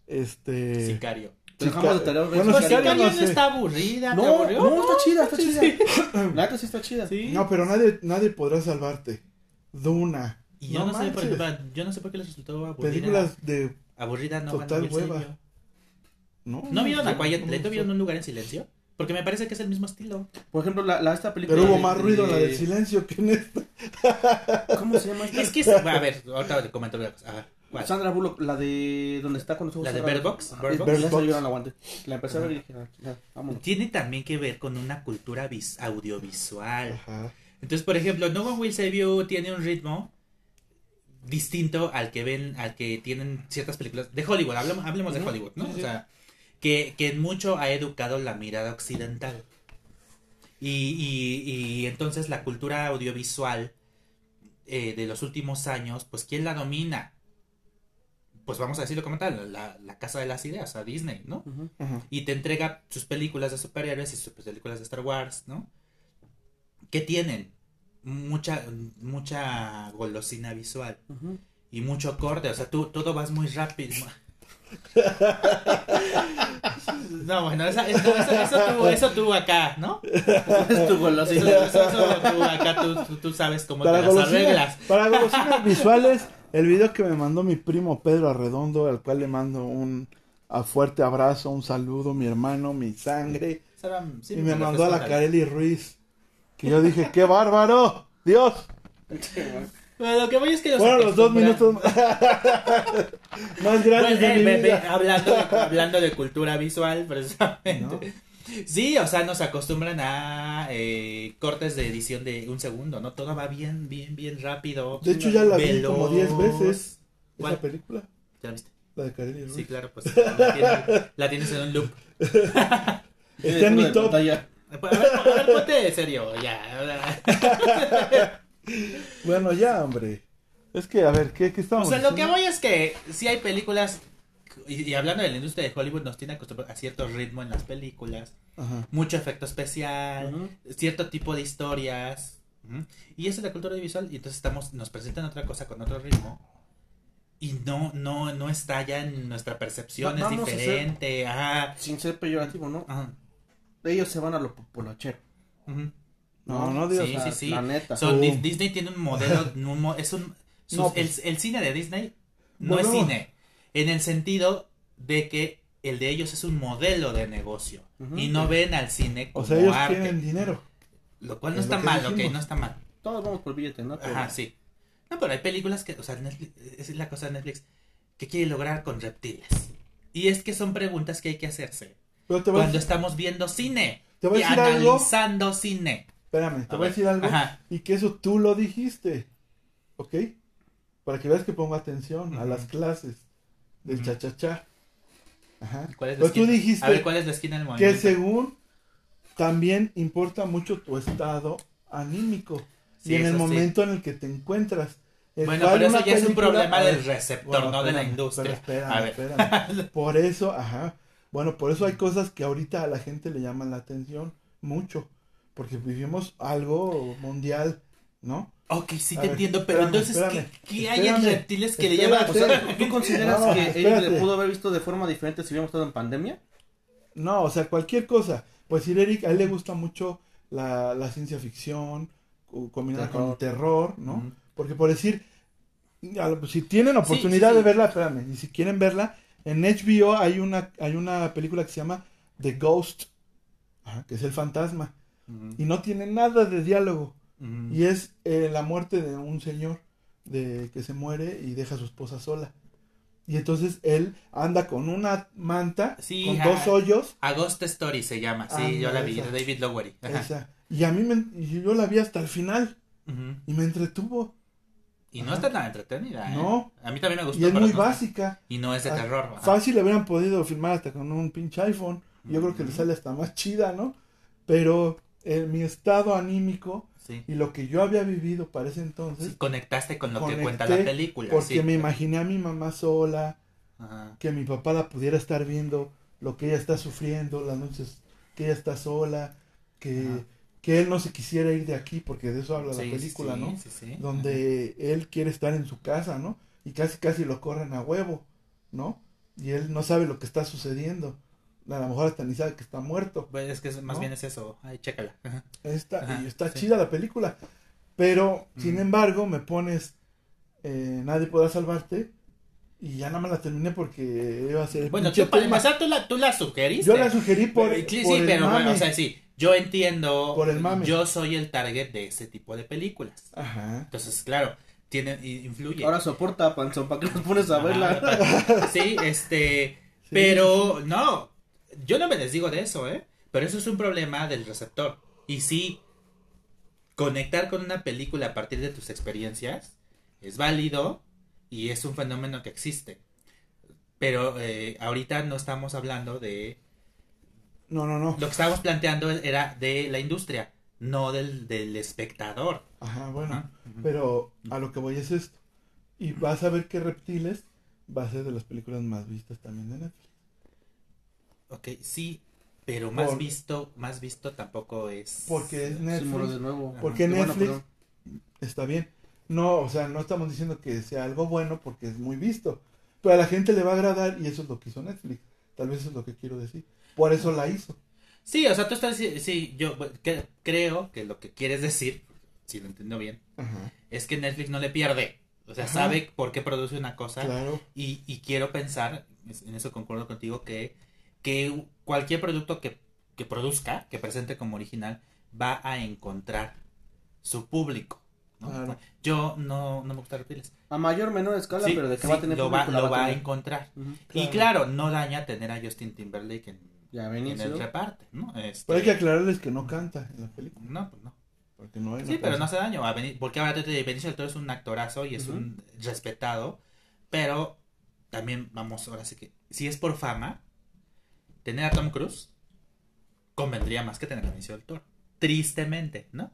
A: este...
B: Sicario.
C: Te dejamos de tarea.
A: Bueno,
B: Pues
A: no sé.
B: está aburrida, ¿te
C: No,
B: aburrió?
C: no, está chida, está
B: Sí,
C: chida.
B: sí.
C: La neta sí está chida.
B: Sí.
A: No, pero nadie, nadie podrá salvarte. Duna.
B: Y yo no, sé, por ejemplo, yo no sé por qué les resultó aburrida.
A: Películas de...
B: Aburrida no
A: Total
B: van a
A: hueva. ¿No?
B: ¿No vieron a Quiet Play? ¿Vieron un lugar en silencio? Porque me parece que es el mismo estilo.
C: Por ejemplo, la, la esta película.
A: Pero hubo
C: de-
A: más ruido en la
C: de-
A: del silencio que en esta.
C: ¿Cómo se llama esta?
B: Es que, es- a ver, ahorita te comento una cosa. Ajá. ¿Cuál?
C: Sandra Bullock, la de donde está con los ojos
B: ¿La de. Bird Box?
C: Ah,
B: Bird Box.
C: Bird
A: Bird
C: Box,
A: Box.
C: yo no la aguanté. La empecé a ver y dije, ah, vámonos.
B: Tiene también que ver con una cultura vis- audiovisual.
A: Ajá.
B: Entonces, por ejemplo, No One Will Save You tiene un ritmo distinto al que ven, al que tienen ciertas películas de Hollywood. Hablemos, hablemos de. Hollywood, ¿no?
C: Sí,
B: O sea, que, que en mucho ha educado la mirada occidental. Y, y, y entonces la cultura audiovisual eh, de los últimos años, pues ¿quién la domina? Pues vamos a decirlo como tal, la, la casa de las ideas, a Disney, ¿no? Y te entrega sus películas de superhéroes y sus películas de Star Wars, ¿no? ¿Qué tienen? Mucha, mucha golosina visual y mucho corte, o sea, tú todo vas muy rápido. No, bueno, esa- eso, eso, eso tú, eso tú acá, ¿no?
C: Es tu
B: Eso,
C: golosina.
B: eso- eso tú acá, tú, tú- tú sabes cómo
A: Para
B: te las arreglas.
A: para golosinas visuales, el video que me mandó mi primo Pedro Arredondo, al cual le mando un a fuerte abrazo, un saludo, mi hermano, mi sangre,
B: sí,
A: y me
B: lo
A: mandó a la Kareli Ruiz, que yo dije, ¡qué bárbaro! ¡Dios!
B: Pero lo que voy es que los
A: Fueron los dos minutos más grandes de
B: eh,
A: mi vida.
B: hablando, de, hablando de cultura visual, precisamente.
A: ¿No?
B: Sí, o sea, nos acostumbran a eh, cortes de edición de un segundo, ¿no? Todo va bien, bien, bien rápido.
A: De hecho, ya la vi como 10
B: veloz.
A: veces,
B: ¿Cuál?
A: esa película,
B: ¿Ya la viste?
A: la de Kareli Ruiz.
B: Sí, claro, pues la tienes, la tienes en un loop.
A: Está en mi top.
B: A ver, a ver, ponte serio, ya.
A: Bueno, ya, hombre. Es que, a ver, ¿qué, qué
B: O
A: estamos
B: sea, lo que
A: diciendo?
B: voy es que si hay películas, y, y hablando de la industria de Hollywood, nos tiene acostumbrados a cierto ritmo en las películas.
A: Ajá.
B: mucho efecto especial, cierto tipo de historias. Y eso es la cultura visual. Y entonces estamos, nos presentan otra cosa con otro ritmo. Y no, no, no está ya en nuestra percepción,
C: Va-
B: es diferente. Ajá.
C: Sin ser peyorativo, ¿no?
B: Ajá.
C: Ellos se van a lo popolachero.
B: Ujú.
A: No, no digas.
B: Sí,
C: O sea,
B: sí, sí.
C: La neta.
B: So, Disney tiene un modelo, un es un, sus-
A: No, pues.
B: el, el cine de Disney no es cine, en el sentido de que el de ellos es un modelo de negocio Y no ven al cine como
A: O sea, ellos
B: arte,
A: tienen dinero.
B: lo cual no
A: es
B: está mal, ok,
A: dijimos.
B: no está mal.
C: Todos vamos por billete, ¿no? Pero-
B: Ajá, sí. No, pero hay películas que, o sea, Netflix, esa es la cosa de Netflix, que quiere lograr con reptiles. Y es que son preguntas que hay que hacerse
A: Pero te voy a
B: cuando estamos viendo cine
A: Te voy a decir algo.
B: analizando cine.
A: espérame, te
B: A
A: voy a decir algo.
B: Ajá.
A: Y que eso tú lo dijiste. ¿Ok? Para que veas que pongo atención a las clases del
B: Ujú.
A: cha-cha-cha. Ajá.
B: ¿Cuál es la
A: Pero tú
B: esquina?
A: dijiste
B: A ver, ¿cuál es la esquina del
A: que
B: movimiento?
A: según también importa mucho tu estado anímico.
B: Sí,
A: y en el
B: sí.
A: momento en el que te encuentras. el
B: Bueno, pero eso ya es un problema
A: ver,
B: del receptor,
A: bueno,
B: no de la
A: espérame,
B: industria.
A: pero
B: A ver.
A: espérame, espérame. Por eso, ajá. Bueno, por eso hay cosas que ahorita a la gente le llaman la atención. mucho, porque vivimos algo mundial, ¿no?
B: Ok, sí te
A: ver,
B: entiendo, pero
A: espérame,
B: entonces, ¿qué,
A: espérame,
B: qué hay en reptiles que le llaman?
C: O sea, ¿tú consideras
A: No,
C: que
A: espérate.
C: le pudo haber visto de forma diferente si hubiéramos estado en pandemia?
A: No, o sea, cualquier cosa. Pues si Eric, a él le gusta mucho la, la ciencia ficción, co- combinada con el terror, ¿no? Porque por decir, si tienen oportunidad
B: sí,
A: de verla, espérame, y si quieren verla, en HBO hay una, hay una película que se llama The Ghost, que es el fantasma, y no tiene nada de diálogo, y es eh, la muerte de un señor de que se muere y deja a su esposa sola. Y entonces él anda con una manta,
B: Sí,
A: con
B: ah,
A: dos hoyos,
B: A Ghost Story se llama, sí, yo la vi, de. David Lowery.
A: Esa. Y a mí me, yo la vi hasta el final y me entretuvo.
B: Y no está tan entretenida, ¿eh?
A: No.
B: A mí también me gustó,
A: Y es muy
B: no-
A: básica.
B: Y no es de
A: Ah,
B: terror. ajá.
A: Fácil le hubieran podido filmar hasta con un pinche iPhone. Yo creo que le sale hasta más chida, ¿no? Pero en mi estado anímico
B: Sí.
A: y lo que yo había vivido para ese entonces,
B: Sí, conectaste con lo que cuenta la película.
A: porque
B: sí.
A: me imaginé a mi mamá sola,
B: Ajá.
A: que mi papá la pudiera estar viendo, lo que ella está sufriendo, las noches que ella está sola, que, que él no se quisiera ir de aquí, porque de eso habla la película, ¿no? donde él quiere estar en su casa, ¿no? Y casi casi lo corren a huevo, ¿no? Y él no sabe lo que está sucediendo. A lo mejor hasta ni sabe que está muerto.
B: Pues es que es- más
A: ¿No?
B: bien es eso. Ay, chécala. Ajá.
A: Está,
B: Ajá,
A: y está
B: sí.
A: chida la película. Pero, sin embargo, me pones eh, Nadie podrá salvarte. Y ya no me la terminé porque iba a ser el
B: Bueno, tú para empezar, tú la, tú la sugeriste.
A: Yo la sugerí por,
B: Pero- sí,
A: por
B: sí,
A: el
B: pero bueno, o sea, sí. Yo entiendo.
A: Por el mame.
B: Yo soy el target de ese tipo de películas.
A: Ajá.
B: Entonces, claro, tiene, influye.
C: Ahora soporta, Panzón, ¿para qué nos pones a
B: Ajá,
C: verla?
B: Sí, este.
A: Sí.
B: Pero no, yo no me desdigo de eso, ¿eh? Pero eso es un problema del receptor. Y sí, conectar con una película a partir de tus experiencias es válido y es un fenómeno que existe. Pero eh, ahorita no estamos hablando de...
A: No, no, no.
B: Lo que estábamos planteando era de la industria, no del, del espectador.
A: Ajá, bueno.
B: Ajá.
A: Pero a lo que voy es esto. Y vas a ver que Reptiles va a ser de las películas más vistas también de Netflix.
B: Ok, sí, pero más
A: Por-
B: visto, más visto tampoco es...
A: Porque es Netflix.
C: de nuevo.
A: Porque
C: Qué bueno,
A: Netflix
C: perdón.
A: está bien. No, o sea, no estamos diciendo que sea algo bueno porque es muy visto. Pero a la gente le va a agradar y eso es lo que hizo Netflix. Tal vez eso es lo que quiero decir. Por eso la hizo.
B: Sí, o sea, tú estás dici- sí, yo bueno, que- creo que lo que quieres decir, si lo entiendo bien, es que Netflix no le pierde. O sea,
A: Ajá.
B: sabe por qué produce una cosa
A: Claro.
B: y, y quiero pensar, es- en eso concuerdo contigo, que, que cualquier producto que, que produzca, que presente como original, va a encontrar su público. ¿no?
A: Claro.
B: Yo no, no me gusta reptiles.
C: A mayor menor escala,
B: Sí,
C: pero de que
B: sí,
C: va a tener
B: lo va, lo va a
C: tener.
B: encontrar. Y claro, no daña tener a Justin Timberlake en,
C: Ya
B: en
C: Benicio.
B: el reparte, ¿no? Este,
A: Pero hay que aclararles que no canta en la película.
B: no, pues no.
A: Porque no hay
B: Sí, pero no hace daño. a Beni- porque ahora te- Benicio del Toro es un actorazo y es un respetado. Pero también, vamos, ahora sí que. Si es por fama, tener a Tom Cruise convendría más que tener a Benicio del Toro. Tristemente, ¿no?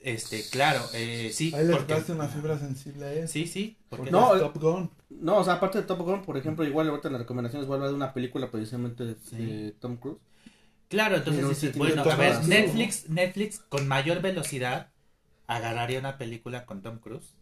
B: Este, claro, eh, sí.
A: Ahí le
B: porque-
A: una fibra sensible a él.
B: Sí, sí. Porque
C: No,
A: es Top Gun.
C: No, o sea, aparte de Top Gun, por ejemplo, igual ahorita en las recomendaciones vuelve a ver una película precisamente de,
B: Sí.
C: de Tom Cruise.
B: Claro, entonces
C: sí
B: bueno, a ver, Netflix, Netflix con mayor velocidad agarraría una película con Tom Cruise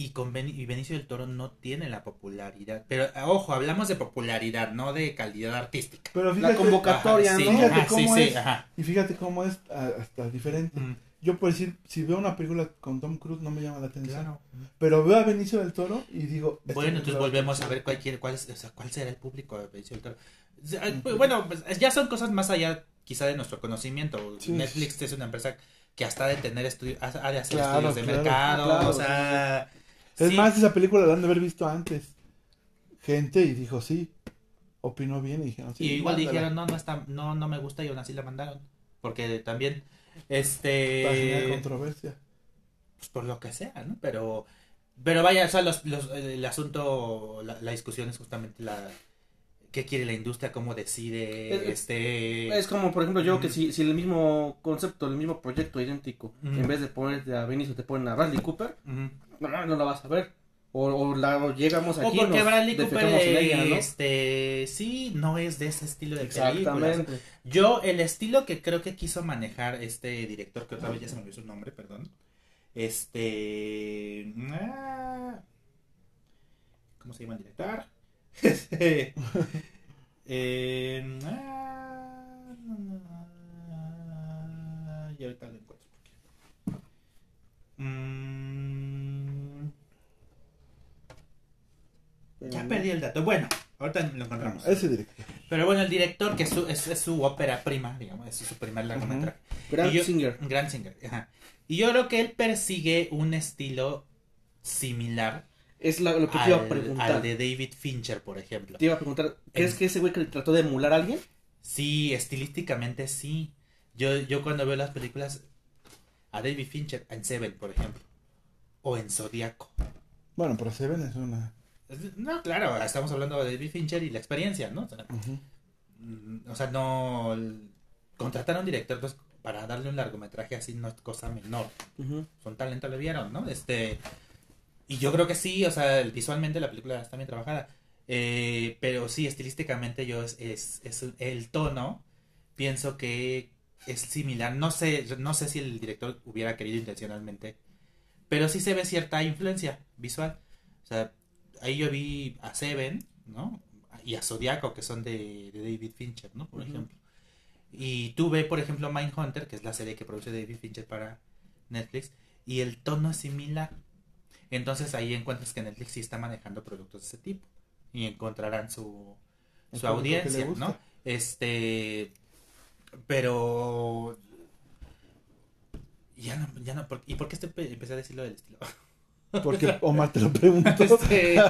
B: y con Beni- y Benicio del Toro no tiene la popularidad. Pero eh, ojo, hablamos de popularidad, no de calidad artística.
A: Pero fíjate,
C: La convocatoria,
B: Ajá, sí,
C: ¿no?
A: Fíjate
B: ajá,
A: cómo
B: sí,
A: es.
B: sí.
A: Y fíjate cómo es ah, hasta diferente.
B: Mm,
A: Yo puedo decir, si veo una película con Tom Cruise no me llama la atención.
B: claro.
A: Pero veo a Benicio del Toro y digo... esta
B: Bueno, entonces volvemos a ver cuál, quiere- cuál, es- o sea, cuál será el público de Benicio del Toro. Pues, Bueno, pues, ya son cosas más allá quizá de nuestro conocimiento.
A: Sí.
B: Netflix es una empresa que hasta ha de tener estudios, ha de hacer
A: Claro,
B: estudios de
A: claro,
B: mercado, o sea...
A: Es
B: sí.
A: más, esa película la han de haber visto antes. Gente y dijo sí. Opinó bien y dijeron sí.
B: y igual
A: mándala.
B: dijeron, no, no, está, no, no me gusta y aún así la mandaron. Porque también,
A: Para generar
B: este...
A: controversia.
B: pues, por lo que sea, ¿no? Pero, pero vaya, o sea, los, los- el asunto, la, la discusión es justamente la... ¿Qué quiere la industria? ¿Cómo decide?
C: Es-
B: este...
C: Es como, por ejemplo, yo que si, si el mismo concepto, el mismo proyecto idéntico, en vez de ponerte a Benicio te ponen a Bradley Cooper. No, no la vas a ver. O, o la o llegamos
B: O
C: aquí y
B: porque
C: nos
B: Bradley Cooper,
C: ella, ¿no?
B: este, sí, no es de ese estilo de películas.
C: Exactamente.
B: Yo, el estilo que creo que quiso manejar este director, que otra vez ya se me olvidó su nombre, perdón. Este. ah, ¿Cómo se llama el director? Este, eh, ah, y ahorita lo encuentro. Mm, ya perdí el dato. Bueno, ahorita lo encontramos.
A: Ese director.
B: Pero bueno, el director, que es su, es, es su ópera prima, digamos, es su primer largometraje.
C: Grand
B: Y yo-
C: Singer.
B: Grand Singer, ajá. Y yo creo que él persigue un estilo similar
C: Es la- lo que te iba a
B: al,
C: preguntar.
B: al de David Fincher, por ejemplo.
C: Te iba a preguntar, ¿crees que ese güey que trató de emular a alguien?
B: Sí, estilísticamente sí. Yo, yo cuando veo las películas a David Fincher en Seven, por ejemplo, o en Zodíaco.
A: Bueno, pero Seven es una.
B: No, claro, estamos hablando de David Fincher y la experiencia, ¿no? O sea. Mm, O sea, no. Contratar a un director pues, para darle un largometraje así no es cosa menor.
C: Ujú.
B: Son talento le vieron, ¿no? Este. Y yo creo que sí, o sea, visualmente la película está bien trabajada. Eh, pero sí, estilísticamente yo es, es, es el tono. Pienso que es similar. No sé, no sé si el director hubiera querido intencionalmente. Pero sí se ve cierta influencia visual. O sea, ahí yo vi a Seven, ¿no? Y a Zodiaco, que son de, de David Fincher, ¿no? Por ejemplo. Y tuve, por ejemplo, Mindhunter, que es la serie que produce David Fincher para Netflix, y el tono es similar. Entonces ahí encuentras que Netflix sí está manejando productos de ese tipo. Y encontrarán su, su audiencia. ¿no? Este. Pero. Ya no, ya no. ¿Y por qué este- empecé a decirlo del estilo?
A: Porque Omar te lo preguntó.
B: Este, no.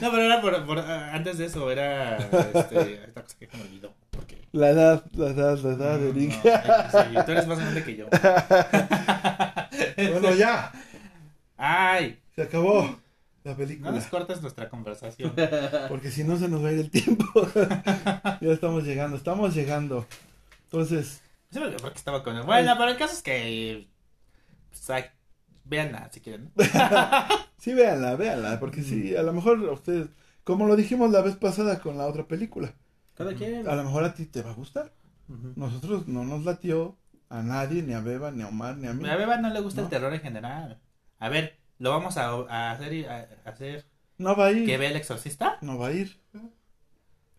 B: No, pero era por, por- antes de eso, era este, esta cosa que me olvidó. Porque,
A: La edad, la edad, la edad de
B: No, sí, tú eres más grande que yo.
A: bueno, ya.
B: Ay,
A: Se acabó la
B: no
A: película.
B: nos cortes nuestra conversación.
A: Porque si no se nos va a ir el tiempo. ya estamos llegando, estamos llegando. Entonces,
B: Sí, porque porque estaba con Bueno, pero el caso es que. Pues, véanla si quieren.
A: sí, véanla, véanla. Porque sí, a lo mejor a ustedes, como lo dijimos la vez pasada con la otra película,
C: Cada quien.
A: a lo mejor a ti te va a gustar. Nosotros no nos latió a nadie, ni a Beba, ni a Omar, ni a mí.
B: A Beba no le gusta
A: ¿No?
B: el terror en general. A ver, lo vamos a, a hacer, y- a, a hacer
A: No va a ir.
B: que vea el exorcista.
A: No va a ir.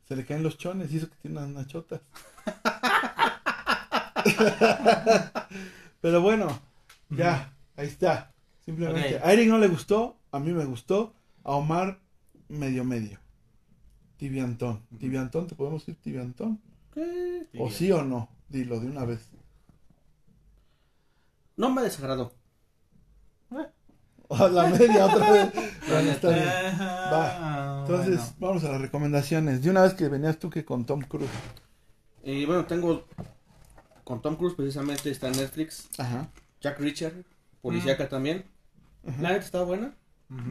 A: Se le caen los chones y eso que tiene unas nachotas. Pero bueno, ya, ahí está. Simplemente.
B: Ok.
A: A Eric no le gustó, a mí me gustó, a Omar medio medio. Tibiantón.
B: Ujú.
A: Tibiantón, ¿te podemos decir tibiantón?
C: ¿Qué?
A: ¿O sí o no? Dilo de una vez.
C: No me desagradó.
A: A la media otra vez. Bueno, está bien. Va. Entonces,
B: bueno.
A: vamos a las recomendaciones. De una vez que venías tú que con Tom Cruise.
C: Y bueno, tengo con Tom Cruise precisamente está en Netflix.
A: Ajá.
C: Jack Richard, policíaca también.
A: Ajá.
C: La neta está buena.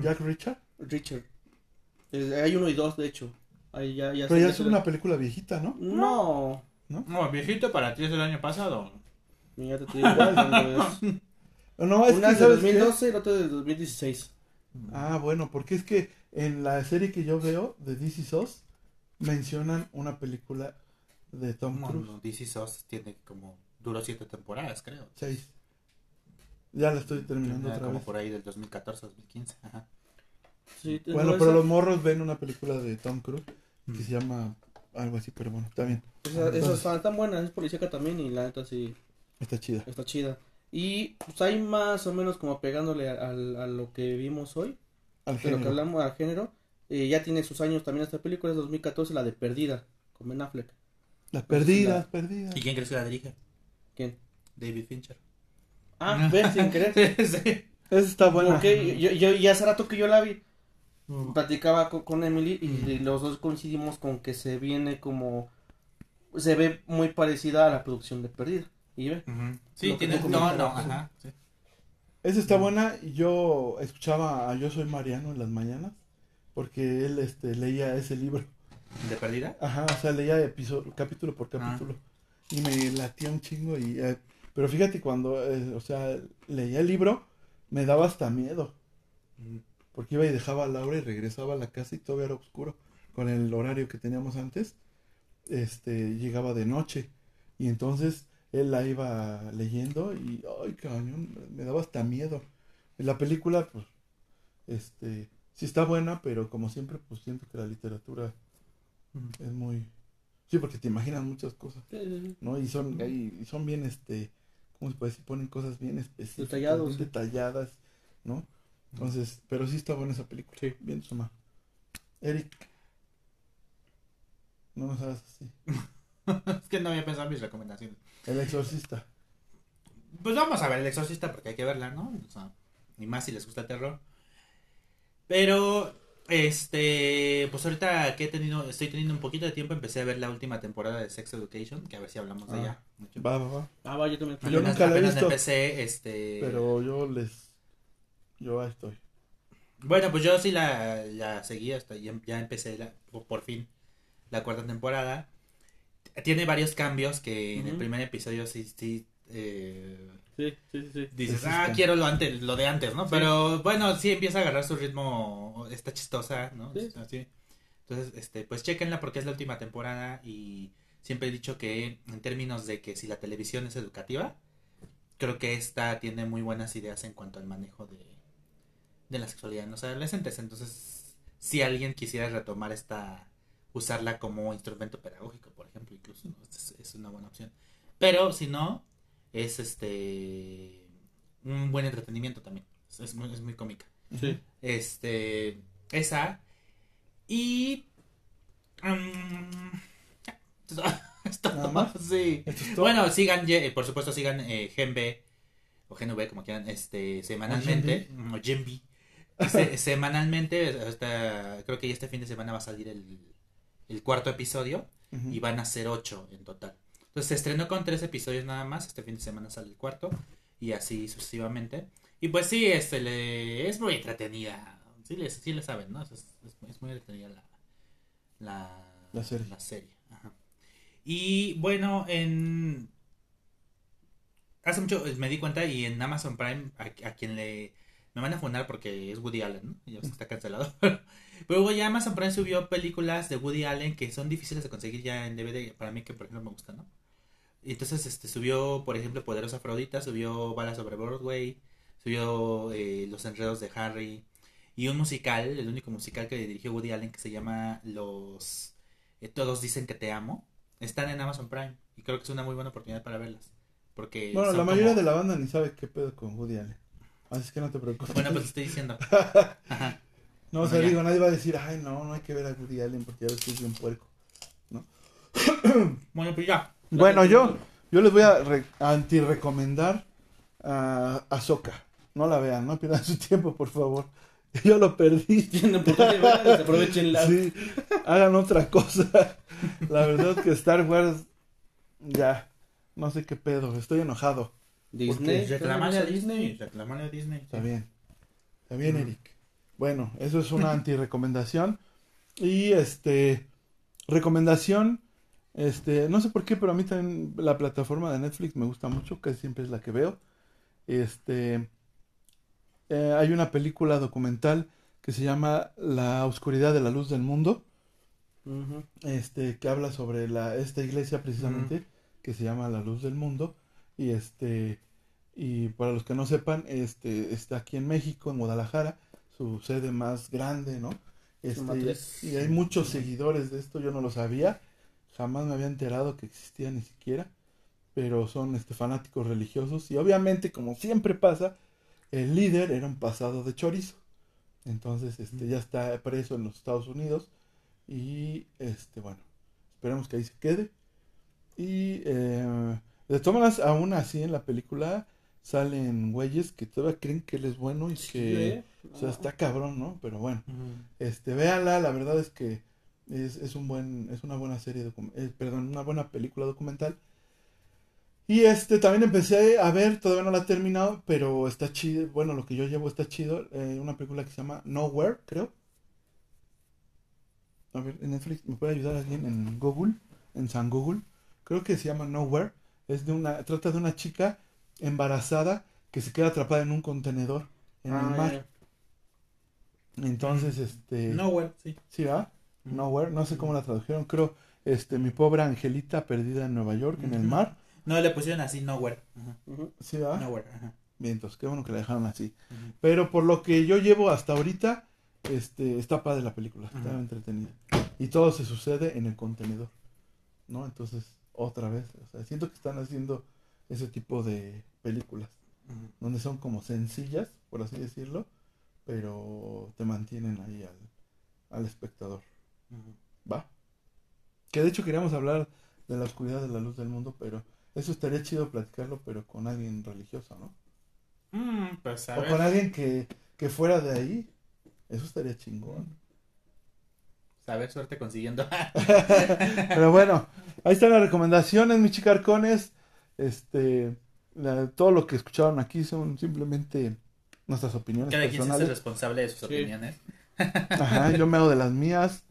A: Jack Richard.
C: Richard. Hay uno y dos, de hecho. Ahí ya, ya
A: Pero ya es una película viejita, ¿no?
C: No.
B: No, viejito para ti es del año pasado.
C: Mira, te digo cuándo es.
A: No, es
C: Una
A: que
C: es de
A: ¿sabes qué?
C: 2012 y la otra de 2016.
A: Ah, bueno, porque es que en la serie que yo veo de DC SOS mencionan una película de Tom
B: No,
A: Cruise.
B: no, DC SOS tiene como, duró siete temporadas, creo.
A: Seis. Ya la estoy terminando
B: Era
A: otra
B: como
A: vez.
B: por ahí del 2014, 2015. Ajá.
C: Sí,
A: Bueno,
C: no,
A: pero
C: esa-
A: los morros ven una película de Tom Cruise que
B: Mm.
A: se llama algo así, pero bueno, está bien.
C: esa- esas
A: Entonces-
C: están tan buenas, es policíaca también y la neta sí
A: Está chida.
C: está chida. Y pues hay más o menos como pegándole a, al- a lo que vimos hoy,
A: Al
C: de lo que
A: género.
C: hablamos al género. Eh, ya tiene sus años también esta película, es 2014, la de Perdida, con Ben Affleck.
A: Las perdidas, perdidas.
B: ¿Y quién crees que la dirige?
C: ¿Quién?
B: David Fincher.
C: Ah, ven, sin querer.
B: Sí, sí.
A: Esa está buena.
C: Porque yo, yo, y hace rato que yo la vi,
B: Mm.
C: platicaba con, con Emily y, y los dos coincidimos con que se viene como se ve muy parecida a la producción de Perdida y ve.
B: Sí, tiene no, no, ajá. sí.
A: Esa está buena. y Yo escuchaba a Yo Soy Mariano en las mañanas porque él este, leía ese libro.
B: ¿De perdida?
A: Ajá, o sea, leía episodio, capítulo por capítulo. Y me latía un chingo. y eh, Pero fíjate, cuando, eh, o sea, leía el libro, me daba hasta miedo. Porque iba y dejaba a Laura y regresaba a la casa y todavía era oscuro. Con el horario que teníamos antes, este, llegaba de noche. Y entonces él la iba leyendo y, ay, cañón, me daba hasta miedo. La película, pues, este, sí está buena, pero como siempre, pues siento que la literatura es muy... Sí, porque te imaginas muchas cosas. ¿no? Y son, y son bien, este, ¿cómo se puede decir? Ponen cosas bien específicas,
C: Detallados,
A: bien
C: sí.
A: detalladas, ¿no? Entonces, pero sí está buena esa película.
C: Sí.
A: Bien suma. Eric. No nos hagas así.
B: es que no había pensado en mis recomendaciones.
A: El exorcista.
B: Pues vamos a ver El Exorcista porque hay que verla, ¿no? O sea, y más si les gusta el terror. Pero, este, pues ahorita que he tenido, estoy teniendo un poquito de tiempo, empecé a ver la última temporada de Sex Education, que a ver si hablamos de
A: Ah.
B: ella.
A: Va, va, va.
C: Ah, va, yo también.
A: Yo
B: Apenas-
A: nunca la he visto.
B: empecé, este...
A: Pero yo les. Yo ahí estoy.
B: Bueno, pues yo sí la, la seguí hasta ya, ya empecé la- por, por fin la cuarta temporada. Tiene varios cambios que en el primer episodio sí, sí eh,
C: Sí, sí, sí,
B: dices, ah, quiero lo antes, lo de antes, ¿no?
C: Sí.
B: Pero bueno, sí empieza a agarrar su ritmo, está chistosa, ¿no?
C: Sí.
B: Así. Entonces, este, pues chequenla porque es la última temporada y siempre he dicho que en términos de que si la televisión es educativa, creo que esta tiene muy buenas ideas en cuanto al manejo de, de la sexualidad en los adolescentes. Entonces, si alguien quisiera retomar esta, usarla como instrumento pedagógico, por ejemplo, incluso, ¿no? es, es una buena opción. Pero si no, es este un buen entretenimiento también. Es, es muy, es muy cómica.
C: Sí.
B: Este, esa. Y. ya. Esto
A: ¿Nada más?
B: Sí.
A: ¿Esto es todo?
B: Bueno, sigan, por supuesto, sigan eh, GenB o GNV, como quieran, este, semanalmente. O GenB. Se- semanalmente, hasta, creo que ya este fin de semana va a salir el, el cuarto episodio y van a ser ocho en total. Entonces se estrenó con tres episodios nada más, este fin de semana sale el cuarto y así sucesivamente. Y pues sí, este le, es muy entretenida, sí le, sí le saben, ¿no? Es, es- es muy entretenida la, la,
A: La serie.
B: la serie, ajá. Y bueno, en... Hace mucho eh, me di cuenta y en Amazon Prime a, a quien le... Me van a fundar porque es Woody Allen, ¿no? Ya está cancelado. Pero luego ya Amazon Prime subió películas de Woody Allen que son difíciles de conseguir ya en DVD, para mí que por ejemplo me gustan, ¿no? Y entonces este subió, por ejemplo, Poderosa Afrodita, subió Balas sobre Broadway, subió eh, Los Enredos de Harry y un musical, el único musical que dirigió Woody Allen que se llama Los eh, Todos dicen que te amo. Están en Amazon Prime y creo que es una muy buena oportunidad para verlas. Porque
A: Bueno, la mayoría
B: como-
A: de la banda ni sabe qué pedo con Woody Allen. Así es que no te preocupes.
B: Bueno, pues estoy diciendo. Ajá.
A: no, o
B: bueno,
A: sea,
B: ya.
A: digo, nadie va a decir, ay, no, no hay que ver a Woody Allen porque ya ves que es bien puerco.
B: Bueno, pues ya.
A: Bueno, yo, yo les voy a re- anti-recomendar a Ahsoka. No la vean, no pierdan su tiempo, por favor. Yo lo perdí.
C: Tienen oportunidad, ¿verdad? aprovechenla.
A: Sí, hagan otra cosa. La verdad es que Star Wars, ya, no sé qué pedo, estoy enojado.
C: Disney.
B: Reclamale a Disney. Reclamale a Disney.
A: Está bien, está bien, Eric. Bueno, eso es una anti-recomendación. Y este, recomendación, este, no sé por qué, pero a mí también la plataforma de Netflix me gusta mucho, casi siempre es la que veo. Este, eh, hay una película documental que se llama La oscuridad de la luz del mundo, este, que habla sobre la, esta iglesia precisamente, que se llama La Luz del Mundo, y este, y para los que no sepan, este, está aquí en México, en Guadalajara, su sede más grande, ¿no? Este, y hay muchos seguidores de esto, yo no lo sabía, jamás me había enterado que existía ni siquiera, pero son este, fanáticos religiosos, y obviamente, como siempre pasa, el líder era un pasado de chorizo, entonces este, ya está preso en los Estados Unidos, y este, bueno, esperemos que ahí se quede. Y eh, de todas maneras, aún así en la película salen güeyes que todavía creen que él es bueno y que,
C: ¿eh?
A: o sea, está cabrón, ¿no? Pero bueno, este, véanla, la verdad es que es, es un buen, es una buena serie, eh, perdón, una buena película documental. Y este, también empecé a ver, todavía no la he terminado, pero está chido, bueno, lo que yo llevo está chido, eh, una película que se llama Nowhere, creo. A ver, en Netflix, ¿me puede ayudar alguien en Google? En San Google. Creo que se llama Nowhere. Es de una, trata de una chica embarazada que se queda atrpada en un contenedor en
C: Ah,
A: el mar. Entonces, este...
B: Nowhere, sí.
A: ¿Sí va? Nowhere, no sé cómo la tradujeron, creo, este, mi pobre angelita perdida en Nueva York, en el mar.
B: No, le pusieron así Nowhere. Ajá.
C: Ujú.
A: ¿Sí va?
B: Nowhere, ajá.
A: Bien, entonces, qué bueno que la dejaron así. Pero por lo que yo llevo hasta ahorita, este, está padre la película, está entretenida. Y todo se sucede en el contenedor, ¿no? Entonces, otra vez, o sea, siento que están haciendo ese tipo de películas, donde son como sencillas, por así decirlo, pero te mantienen ahí al, al espectador, ¿va? Que de hecho queríamos hablar de la oscuridad de la luz del mundo, pero eso estaría chido platicarlo, pero con alguien religioso, ¿no?
B: Mm, pues a
A: O
B: ver.
A: con alguien que, que fuera de ahí. Eso estaría chingón.
B: A ver, suerte consiguiendo.
A: Pero bueno, ahí están las recomendaciones, mis chicarcones. Este, la- todo lo que escucharon aquí son simplemente nuestras opiniones
B: Cada quien se hace
A: personales.
B: responsable de sus
C: Sí.
B: opiniones.
A: Ajá, yo me hago de las mías.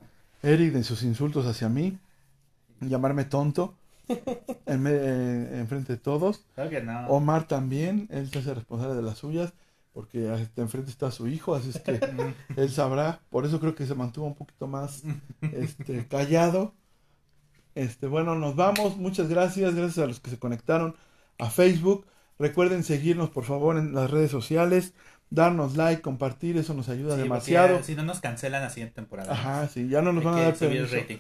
A: Eric de sus insultos hacia mí. Llamarme tonto. En, me- eh, en frente de todos.
B: Claro que no.
A: Omar también, él se hace responsable de las suyas. Porque hasta enfrente está su hijo, así es que él sabrá. Por eso creo que se mantuvo un poquito más este, callado. Este, bueno, nos vamos. Muchas gracias. Gracias a los que se conectaron a Facebook. Recuerden seguirnos, por favor, en las redes sociales. Darnos like, compartir. Eso nos ayuda
B: Sí,
A: demasiado.
B: Si no nos cancelan la siguiente temporada.
A: Ajá, sí. Ya no nos van a dar permiso.
B: rating.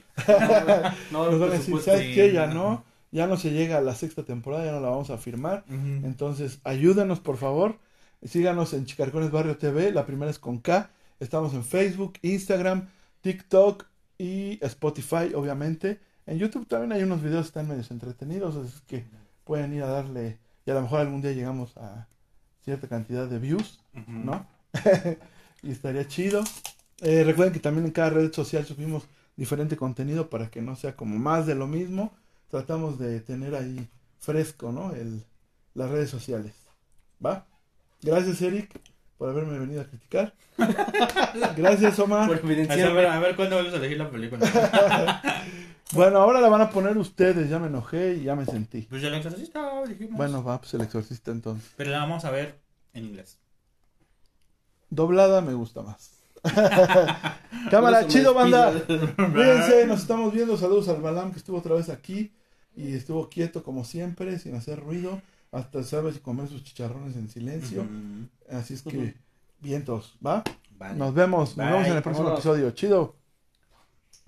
C: No,
A: Nos van a decir. ¿sabes
B: sí.
A: qué? Ya no. Ya no se llega a la sexta temporada. Ya no la vamos a firmar. Entonces, ayúdenos, por favor. Síganos en Chicarcones Barrio TV. La primera es con K. Estamos en Facebook, Instagram, TikTok y Spotify, obviamente. En YouTube también hay unos videos que están medio entretenidos. Así que pueden ir a darle. Y a lo mejor algún día llegamos a cierta cantidad de views, ¿no? y estaría chido. Eh, recuerden que también en cada red social subimos diferente contenido para que no sea como más de lo mismo. Tratamos de tener ahí fresco, ¿no? El, las redes sociales. ¿Va? Gracias, Eric, por haberme venido a criticar. Gracias, Omar.
C: Por
B: A ver,
C: evidenciar.
B: a ver cuándo vuelves a elegir la película.
A: Bueno, ahora la van a poner ustedes. Ya me enojé y ya me sentí.
B: Pues ya el exorcista, dijimos.
A: Bueno, va, pues el exorcista entonces.
B: Pero la vamos a ver en inglés.
A: Doblada me gusta más. Cámara, chido, banda. Cuídense, nos estamos viendo. Saludos al Balam que estuvo otra vez aquí y estuvo quieto como siempre, sin hacer ruido, hasta sabe comer sus chicharrones en silencio. Así es que, vientos, ¿va?
B: Vale.
A: Nos vemos, nos vemos en el próximo
C: Vámonos.
A: episodio. Chido.